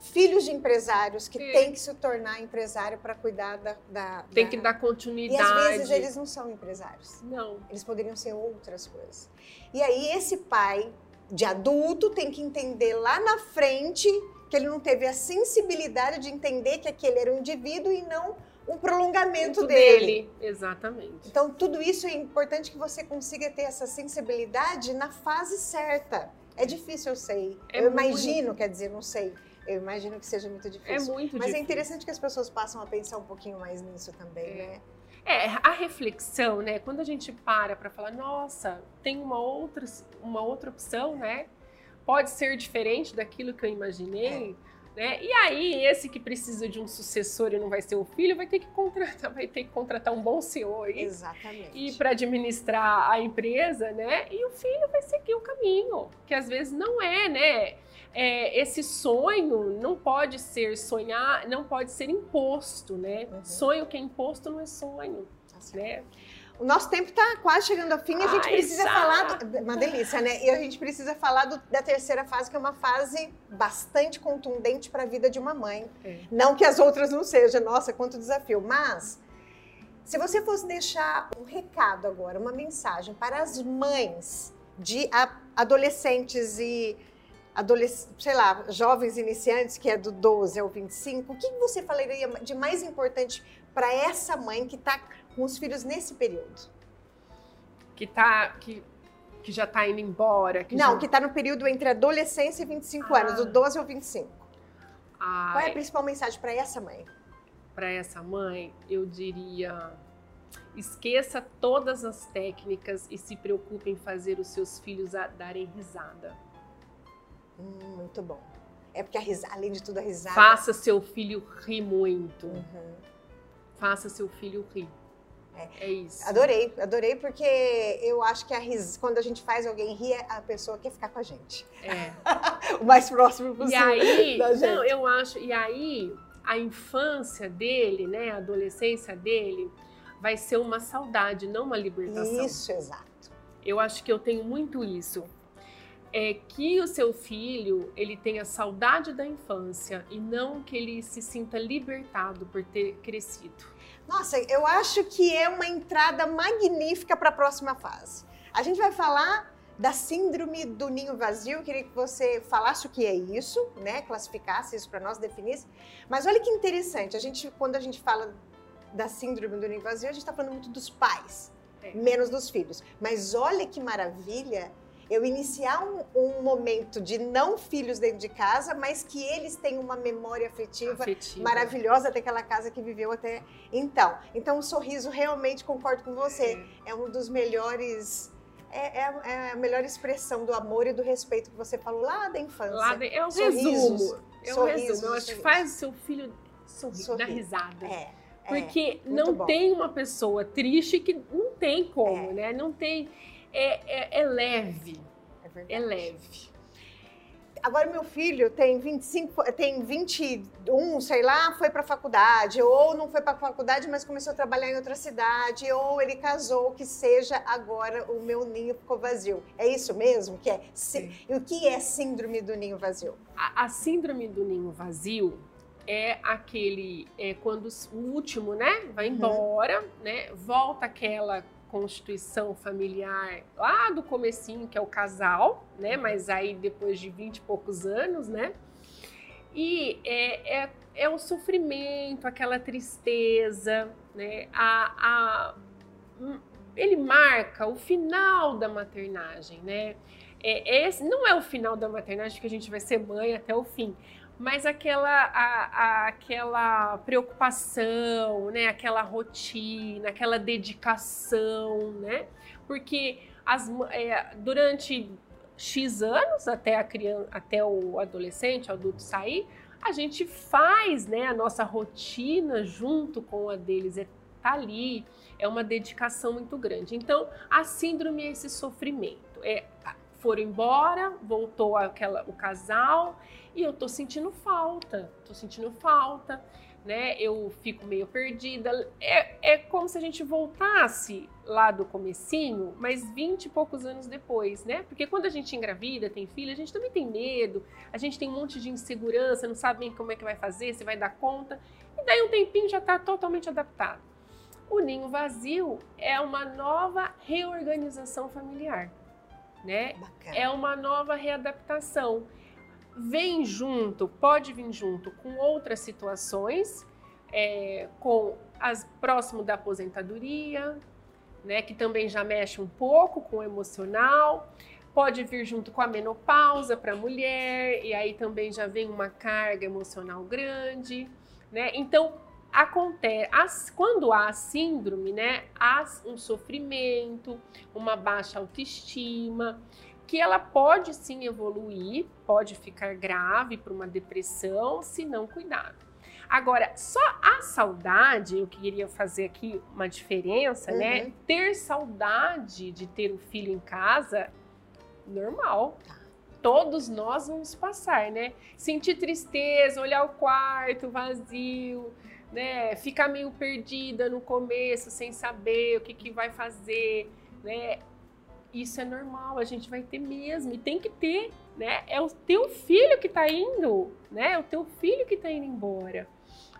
A: filhos de empresários que
B: É.
A: têm que se tornar empresário para cuidar da, da-
B: Tem
A: da-
B: que dar
A: E
B: continuidade.
A: às vezes eles não são empresários.
B: Não.
A: Eles poderiam ser outras coisas. E aí esse pai de adulto tem que entender lá na frente que ele não teve a sensibilidade de entender que aquele era um indivíduo e não um prolongamento
B: Muito
A: dele.
B: Exatamente.
A: Então, tudo isso é importante que você consiga ter essa sensibilidade na fase certa. É difícil, eu sei.
B: É
A: eu imagino, quer dizer, não sei. Eu imagino que seja muito
B: É
A: difícil.
B: muito
A: Mas é
B: difícil.
A: interessante que as pessoas passam a pensar um pouquinho mais nisso também,
B: É.
A: né?
B: É, a reflexão, né? Quando a gente para para falar, nossa, tem uma outra, uma outra opção, né? Pode ser diferente daquilo que eu imaginei, né? E aí, esse que precisa de um sucessor e não vai ser o filho, vai ter que contratar, vai ter que contratar um bom CEO aí.
A: Exatamente.
B: E para administrar a empresa, né? E o filho vai seguir o caminho, que às vezes não é, né? É, esse sonho não pode ser sonhar, não pode ser imposto, né?
A: Uhum.
B: Sonho que é imposto não é sonho,
A: Tá
B: né?
A: O nosso tempo está quase chegando ao fim. A gente
B: Ai,
A: precisa falar. Do, uma delícia, né? E a gente precisa falar do- da terceira fase, que é uma fase bastante contundente para a vida de uma mãe.
B: É.
A: Não que as outras não sejam, nossa, quanto desafio. Mas, se você fosse deixar um recado agora, uma mensagem para as mães de adolescentes e. Sei lá, jovens iniciantes, que é do 12 ao 25, o que você falaria de mais importante para essa mãe que está com os filhos nesse período?
B: Que tá, que, que já tá indo embora. Que
A: Não,
B: já...
A: que está no período entre adolescência e 25
B: Ah.
A: anos, do 12 ao 25.
B: Ah,
A: Qual é a principal mensagem para essa mãe?
B: para essa mãe, eu diria: esqueça todas as técnicas e se preocupe em fazer os seus filhos darem risada.
A: Hum, muito bom. É porque, risada, além de tudo, a risada.
B: Faça seu filho rir muito. Uhum. Faça seu filho rir. É. é. isso.
A: Adorei, adorei, porque eu acho que a ris... quando a gente faz alguém rir, a pessoa quer ficar com a gente.
B: É.
A: o mais próximo possível.
B: E aí, não, eu acho, e aí a infância dele, né, a adolescência dele, vai ser uma saudade, não uma libertação.
A: Isso, exato.
B: Eu acho que eu tenho muito isso. É que o seu filho ele tenha saudade da infância e não que ele se sinta libertado por ter crescido.
A: Nossa, eu acho que é uma entrada magnífica para a próxima fase. A gente vai falar da síndrome do ninho vazio. Eu queria que você falasse o que é isso, né? Classificasse isso para nós, definisse. Mas olha que interessante. A gente, quando a gente fala da síndrome do ninho vazio, a gente está falando muito dos pais, é. menos dos filhos. Mas olha que maravilha eu iniciar um, um, momento de não filhos dentro de casa, mas que eles têm uma memória afetiva, afetiva, maravilhosa daquela casa que viveu até então. Então, o sorriso realmente concordo com você, é, é um dos melhores. É, é, é, a melhor expressão do amor e do respeito que você falou lá da infância. Lá
B: de, é o resumo. É o resumo. Eu acho que faz o seu filho sorrir, sorrir. dar risada.
A: É.
B: Porque é, não bom. tem uma pessoa triste que não tem como, é. né? Não tem. É, é, é leve. É verdade. É leve.
A: Agora meu filho tem 25, tem 21, sei lá, foi para faculdade, ou não foi para faculdade, mas começou a trabalhar em outra cidade, ou ele casou, que seja agora o meu ninho ficou vazio. É isso mesmo que é? Sim. E o que é síndrome do ninho vazio?
B: A, a síndrome do ninho vazio é aquele é quando o último, né, vai uhum. embora, uhum. né, volta aquela constituição familiar lá do comecinho, que é o casal, né, mas aí depois de vinte e poucos anos, né, e é, é, é o sofrimento, aquela tristeza, né, a, a, hum, ele marca o final da maternagem, né, é, esse não é o final da maternagem que a gente vai ser mãe até o fim, mas aquela, a, a, aquela preocupação, né? aquela rotina, aquela dedicação, né? Porque as, é, durante X anos, até, a criança, até o adolescente, o adulto sair, a gente faz né, a nossa rotina junto com a deles, é tá ali, é uma dedicação muito grande. Então, a síndrome é esse sofrimento. É, foram embora, voltou aquela, o casal e eu tô sentindo falta, tô sentindo falta, né? Eu fico meio perdida. É, é como se a gente voltasse lá do comecinho, mas 20 e poucos anos depois, né? Porque quando a gente engravida, tem filho, a gente também tem medo, a gente tem um monte de insegurança, não sabe bem como é que vai fazer, se vai dar conta. E daí um tempinho já tá totalmente adaptado. O ninho vazio é uma nova reorganização familiar, né? É uma nova readaptação vem junto, pode vir junto com outras situações, é, com as próximo da aposentadoria, né, que também já mexe um pouco com o emocional, pode vir junto com a menopausa para a mulher, e aí também já vem uma carga emocional grande, né? Então, acontece, as, quando há síndrome, né, há um sofrimento, uma baixa autoestima, que ela pode sim evoluir, pode ficar grave para uma depressão, se não cuidado. Agora, só a saudade, eu queria fazer aqui uma diferença, né? uhum. né? Ter saudade de ter o filho em casa, normal. Tá. Todos nós vamos passar, né? Sentir tristeza, olhar o quarto vazio, né? Ficar meio perdida no começo, sem saber o que, que vai fazer, né? Isso é normal, a gente vai ter mesmo, e tem que ter, né? É o teu filho que tá indo, né? É o teu filho que tá indo embora,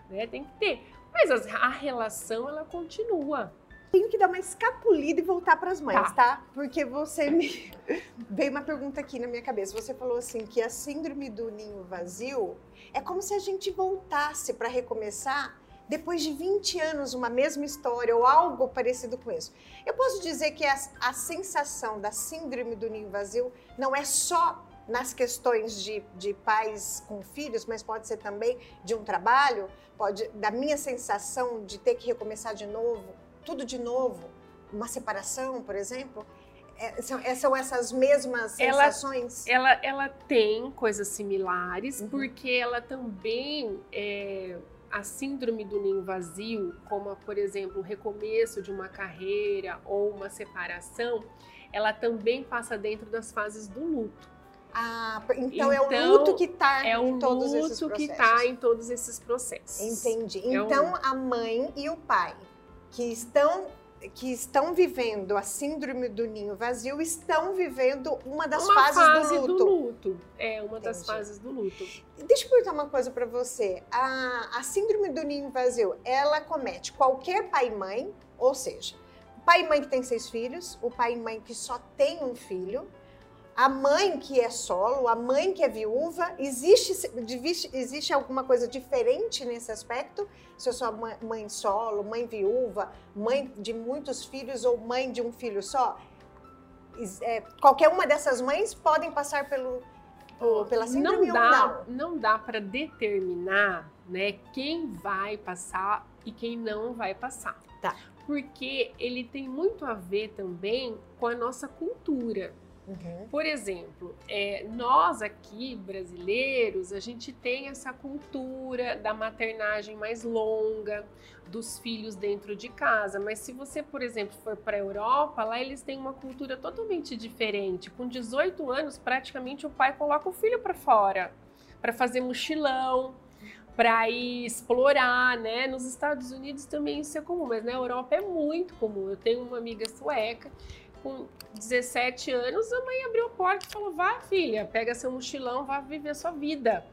B: né? Tem que ter. Mas a relação, ela continua.
A: Tenho que dar uma escapulida e voltar para as mães, tá. tá? Porque você me veio uma pergunta aqui na minha cabeça. Você falou assim que a síndrome do ninho vazio é como se a gente voltasse para recomeçar depois de 20 anos uma mesma história ou algo parecido com isso. Eu posso dizer que a, a sensação da síndrome do ninho vazio não é só nas questões de, de pais com filhos, mas pode ser também de um trabalho, pode da minha sensação de ter que recomeçar de novo, tudo de novo, uma separação, por exemplo. É, são, é, são, essas mesmas sensações?
B: Ela, ela, ela tem coisas similares, uhum. porque ela também é, a síndrome do ninho vazio, como por exemplo o recomeço de uma carreira ou uma separação, ela também passa dentro das fases do luto.
A: Ah, então, então é o então, luto que está
B: é
A: em todos esses
B: processos. É o luto que está em todos esses processos.
A: Entendi. É então a mãe e o pai que estão que estão vivendo a síndrome do ninho vazio estão vivendo uma das
B: uma
A: fases
B: fase
A: do luto.
B: do luto. É uma Entendi. das fases do luto.
A: Deixa eu perguntar uma coisa para você. A, a síndrome do ninho vazio, ela comete qualquer pai e mãe, ou seja, pai e mãe que tem seis filhos, o pai e mãe que só tem um filho, a mãe que é solo, a mãe que é viúva, existe, existe alguma coisa diferente nesse aspecto? Se eu sou mãe solo, mãe viúva, mãe de muitos filhos ou mãe de um filho só? É, qualquer uma dessas mães podem passar pelo, pela síndrome
B: não dá, não? Não dá para determinar né, quem vai passar e quem não vai passar.
A: Tá.
B: Porque ele tem muito a ver também com a nossa cultura.
A: Uhum.
B: Por exemplo, é, nós aqui, brasileiros, a gente tem essa cultura da maternagem mais longa, dos filhos dentro de casa. Mas se você, por exemplo, for para a Europa, lá eles têm uma cultura totalmente diferente. Com 18 anos, praticamente o pai coloca o filho para fora, para fazer mochilão, para ir explorar, né? Nos Estados Unidos também isso é comum, mas na Europa é muito comum. Eu tenho uma amiga sueca com 17 anos, a mãe abriu a porta e falou: vá, filha, pega seu mochilão, vá viver sua vida.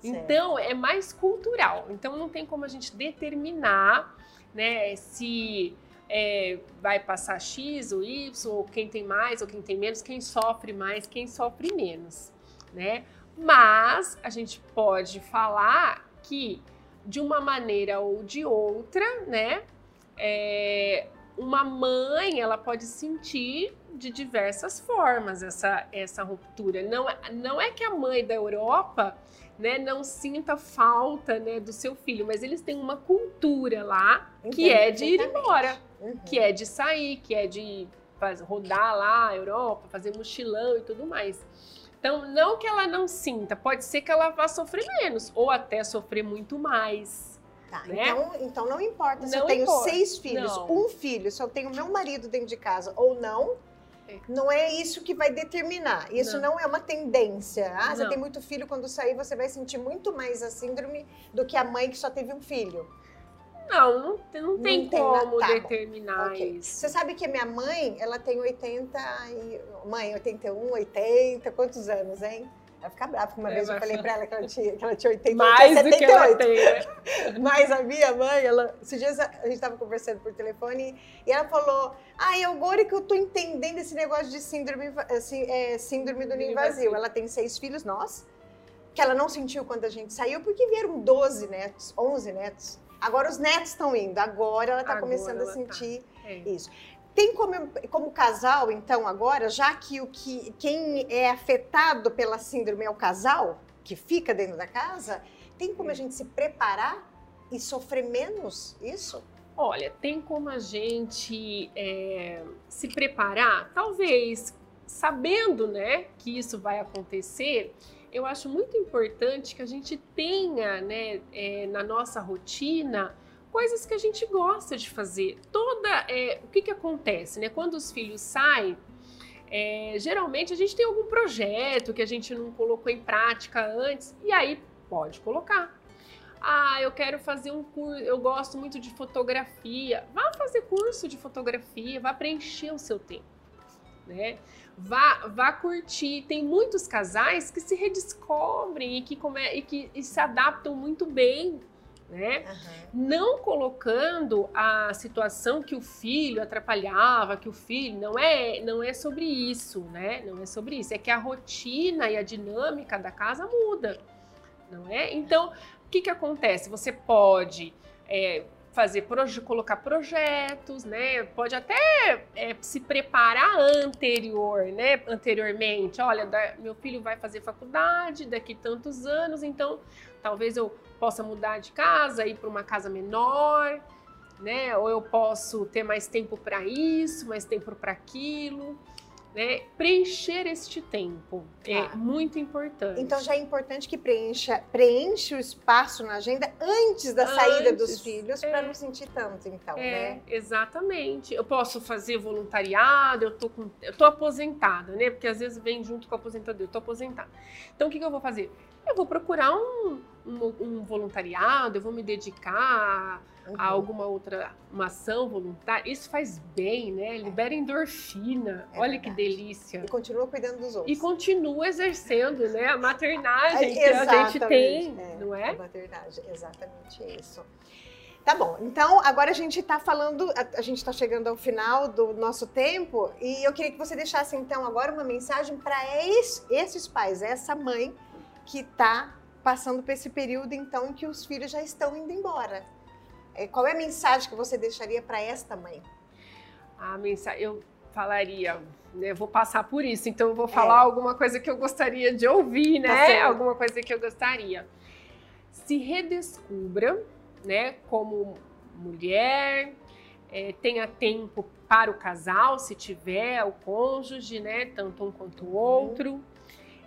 B: Certo. Então, é mais cultural. Então, não tem como a gente determinar né, se é, vai passar X ou Y, ou quem tem mais ou quem tem menos, quem sofre mais, quem sofre menos, né? Mas a gente pode falar que de uma maneira ou de outra, né? É, uma mãe ela pode sentir de diversas formas essa, essa ruptura. Não, é, não é que a mãe da Europa né, não sinta falta né, do seu filho, mas eles têm uma cultura lá que é de ir embora, uhum. que é de sair, que é de fazer, rodar lá a Europa, fazer mochilão e tudo mais. Então, não que ela não sinta, pode ser que ela vá sofrer menos, ou até sofrer muito mais.
A: Tá, né? então, então não importa se não eu tenho importa. seis filhos, não. um filho, se eu tenho meu marido dentro de casa ou não, é. não é isso que vai determinar. Isso não, não é uma tendência. Ah, não. você tem muito filho, quando sair você vai sentir muito mais a síndrome do que a mãe que só teve um filho.
B: Não, não, não tem como tá, determinar okay. isso.
A: Você sabe que minha mãe, ela tem 80 e... Mãe, 81, 80, quantos anos, hein? Vai ficar brava, porque uma é, vez eu falei pra ela que ela tinha, que ela tinha 88,
B: Mais 78. do que ela tem,
A: né? Mas a minha mãe, ela, esses dias a gente estava conversando por telefone e ela falou, ah, agora que eu tô entendendo esse negócio de síndrome, assim, é, síndrome do ninho vazio. Ela tem seis filhos, nós, que ela não sentiu quando a gente saiu, porque vieram 12 netos, 11 netos. Agora os netos estão indo, agora ela está começando a tá. sentir tá. é. isso. Tem como, como casal, então, agora, já que o que quem é afetado pela síndrome é o casal, que fica dentro da casa, tem como a gente se preparar e sofrer menos isso?
B: Olha, tem como a gente é, se preparar, talvez sabendo, né, que isso vai acontecer. Eu acho muito importante que a gente tenha, né, é, na nossa rotina coisas que a gente gosta de fazer. Toda, é, o que que acontece, né? Quando os filhos saem, é, geralmente a gente tem algum projeto que a gente não colocou em prática antes e aí pode colocar. Ah, eu quero fazer um curso, eu gosto muito de fotografia. Vá fazer curso de fotografia, vá preencher o seu tempo, né? Vá, vá curtir. Tem muitos casais que se redescobrem e que, come, e que e se adaptam muito bem né? Uhum. Não colocando a situação que o filho atrapalhava, que o filho não é, não é sobre isso, né? Não é sobre isso, é que a rotina e a dinâmica da casa muda, não é? Então, o que que acontece? Você pode é, fazer colocar projetos, né? Pode até é, se preparar anterior, né? Anteriormente, olha, da, meu filho vai fazer faculdade daqui tantos anos, então talvez eu possa mudar de casa, ir para uma casa menor, né? Ou eu posso ter mais tempo para isso, mais tempo para aquilo né, preencher este tempo é ah. muito importante.
A: Então já é importante que preencha, preencha o espaço na agenda antes da antes, saída dos filhos é, para não sentir tanto, então, é,
B: né? Exatamente. Eu posso fazer voluntariado, eu tô com, eu tô aposentada, né? Porque às vezes vem junto com a aposentadoria, eu tô aposentada. Então o que, que eu vou fazer? Eu vou procurar um, um, um voluntariado, eu vou me dedicar uhum. a alguma outra uma ação voluntária. Isso faz bem, né? Libera endorfina. É Olha verdade. que delícia.
A: E continua cuidando dos outros.
B: E continua exercendo, né? A maternagem que a gente tem, é, não é?
A: A maternagem, exatamente isso. Tá bom, então agora a gente está falando, a, a gente está chegando ao final do nosso tempo e eu queria que você deixasse então agora uma mensagem para esses pais, essa mãe que está passando por esse período, então, em que os filhos já estão indo embora. É, qual é a mensagem que você deixaria para esta mãe?
B: A mensagem, eu falaria, né, vou passar por isso, então eu vou falar é. alguma coisa que eu gostaria de ouvir, né? Tá alguma coisa que eu gostaria. Se redescubra, né, como mulher, é, tenha tempo para o casal, se tiver o cônjuge, né, tanto um quanto o uhum.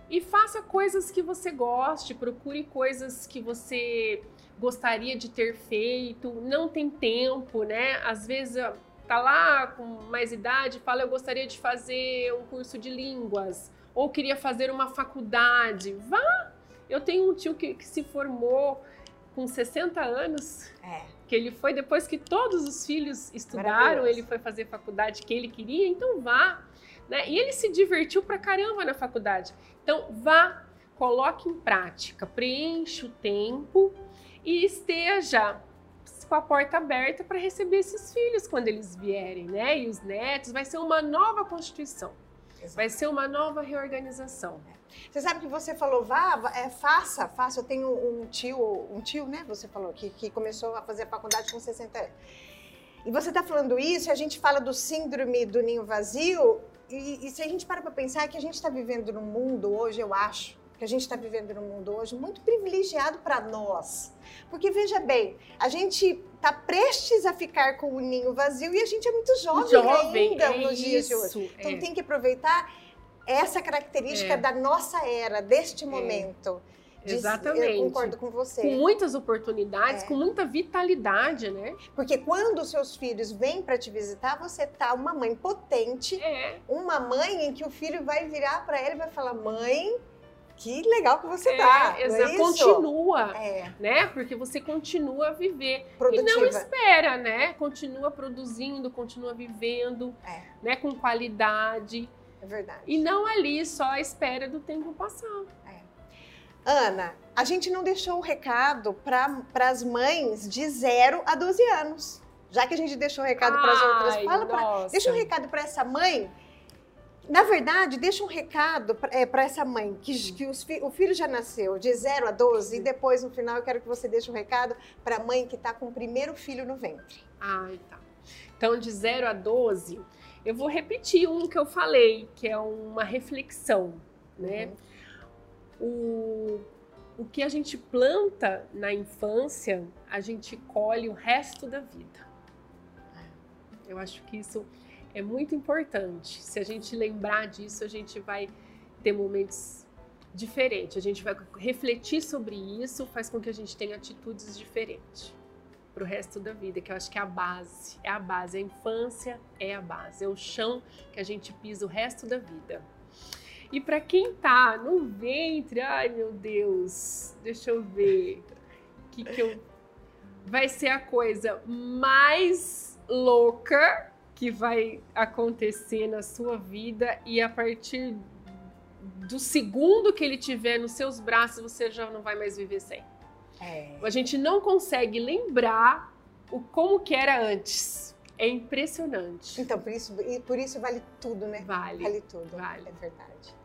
B: E faça coisas que você goste, procure coisas que você gostaria de ter feito, não tem tempo, né? Às vezes tá lá com mais idade, fala eu gostaria de fazer um curso de línguas ou queria fazer uma faculdade. Vá! Eu tenho um tio que, que se formou com 60 anos. É. Que ele foi depois que todos os filhos estudaram, ele foi fazer faculdade que ele queria, então vá. Né? E ele se divertiu pra caramba na faculdade. Então, vá, coloque em prática, preencha o tempo e esteja com a porta aberta para receber esses filhos quando eles vierem, né? E os netos. Vai ser uma nova constituição. Exato. Vai ser uma nova reorganização.
A: Você sabe que você falou, vá, é, faça, faça. Eu tenho um tio, um tio, né? Você falou que, que começou a fazer a faculdade com 60 anos. E você está falando isso, e a gente fala do síndrome do ninho vazio, e, e se a gente para para pensar é que a gente está vivendo num mundo hoje, eu acho, que a gente está vivendo num mundo hoje muito privilegiado para nós. Porque veja bem, a gente está prestes a ficar com o ninho vazio e a gente é muito jovem, jovem ainda é nos dias de hoje. Então é. tem que aproveitar essa característica é. da nossa era, deste é.
B: Exatamente.
A: Eu concordo com você.
B: Com muitas oportunidades, é. com muita vitalidade, né?
A: Porque quando os seus filhos vêm para te visitar, você tá uma mãe potente, é. uma mãe em que o filho vai virar para ela e vai falar: "Mãe, que legal que você é, tá.
B: Exato. É continua, é. né? Porque você continua a viver. Produtiva. E não espera, né? Continua produzindo, continua vivendo, é. né? Com qualidade.
A: É verdade.
B: E não ali só à espera do tempo passar.
A: Ana, a gente não deixou o recado para as mães de 0 a 12 anos. Já que a gente deixou o recado para as outras, fala pra, deixa um recado para essa mãe. Na verdade, deixa um recado é, para essa mãe que, que fi, o filho já nasceu de 0 a 12 e depois no final eu quero que você deixe um recado para a mãe que está com o primeiro filho no ventre.
B: Ah, tá. Então, de 0 a 12, eu vou repetir um que eu falei, que é uma reflexão, né? Uhum o, o que a gente planta na infância, a gente colhe o resto da vida. Eu acho que isso é muito importante. Se a gente lembrar disso, a gente vai ter momentos diferentes. A gente vai refletir sobre isso, faz com que a gente tenha atitudes diferentes para o resto da vida, que eu acho que é a base. É a base. A infância é a base. É o chão que a gente pisa o resto da vida. E para quem tá no ventre, ai meu Deus, deixa eu ver. Que que eu vai ser a coisa mais louca que vai acontecer na sua vida e a partir do segundo que ele tiver nos seus braços, você já não vai mais viver sem. É. A gente não consegue lembrar o como que era antes. É impressionante.
A: Então, por isso, por isso vale tudo, né?
B: Vale.
A: Vale tudo.
B: Vale.
A: É verdade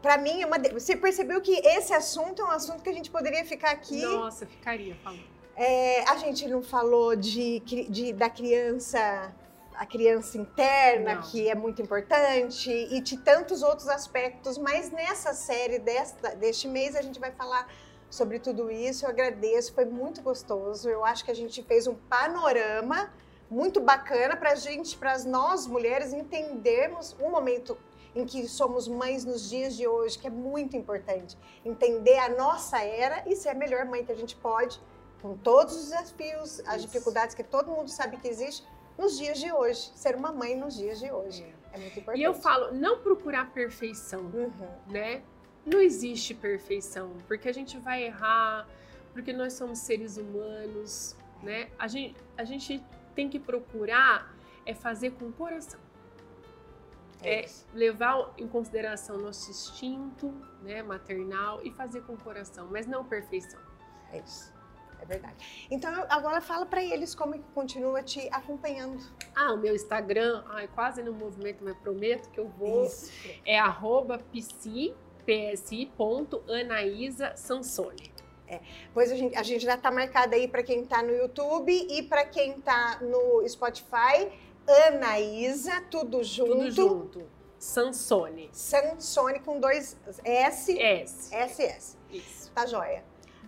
A: para mim, é uma de... você percebeu que esse assunto é um assunto que a gente poderia ficar aqui.
B: Nossa, ficaria falando.
A: É, a gente não falou de, de, da criança, a criança interna, não. que é muito importante, e de tantos outros aspectos, mas nessa série desta, deste mês a gente vai falar sobre tudo isso. Eu agradeço, foi muito gostoso. Eu acho que a gente fez um panorama muito bacana para a gente, para nós mulheres entendermos um momento em que somos mães nos dias de hoje, que é muito importante. Entender a nossa era e ser a melhor mãe que a gente pode com todos os desafios, as Isso. dificuldades que todo mundo sabe que existe nos dias de hoje, ser uma mãe nos dias de hoje. É, é muito importante.
B: E eu falo, não procurar perfeição, uhum. né? Não existe perfeição, porque a gente vai errar, porque nós somos seres humanos, né? A gente, a gente tem que procurar é fazer com o coração. É, é levar em consideração nosso instinto né, maternal e fazer com o coração, mas não perfeição.
A: É isso. É verdade. Então, agora fala para eles como que continua te acompanhando.
B: Ah, o meu Instagram, ai, quase no movimento, mas prometo que eu vou. Isso. É arroba psi, psi.anaísa Sansone.
A: É. Pois a gente, a gente já está marcada aí para quem está no YouTube e para quem está no Spotify. Anaísa, tudo junto.
B: Tudo junto. Sansone.
A: Sansone com dois
B: S.
A: S. S. Isso. Tá joia.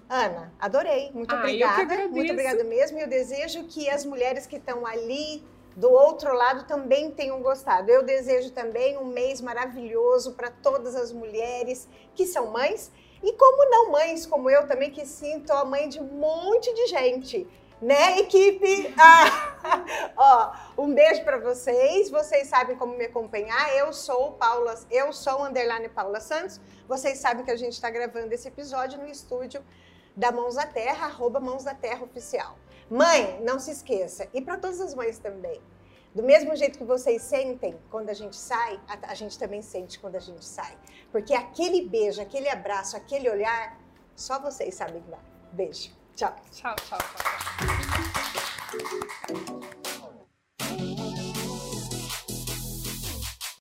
A: Ana, adorei. Muito ah, obrigada. Muito obrigada mesmo. E eu desejo que as mulheres que estão ali do outro lado também tenham gostado. Eu desejo também um mês maravilhoso para todas as mulheres que são mães e como não mães, como eu também que sinto a mãe de um monte de gente. Né, equipe? Ah, ó, um beijo para vocês. Vocês sabem como me acompanhar. Eu sou Paula, eu sou underline Paula Santos. Vocês sabem que a gente está gravando esse episódio no estúdio da Mãos da Terra, arroba Mãos da Terra Oficial. Mãe, não se esqueça, e para todas as mães também, do mesmo jeito que vocês sentem quando a gente sai, a, a, gente também sente quando a gente sai. Porque aquele beijo, aquele abraço, aquele olhar, só vocês sabem dar. Beijo. Tchau.
B: Tchau, tchau, tchau.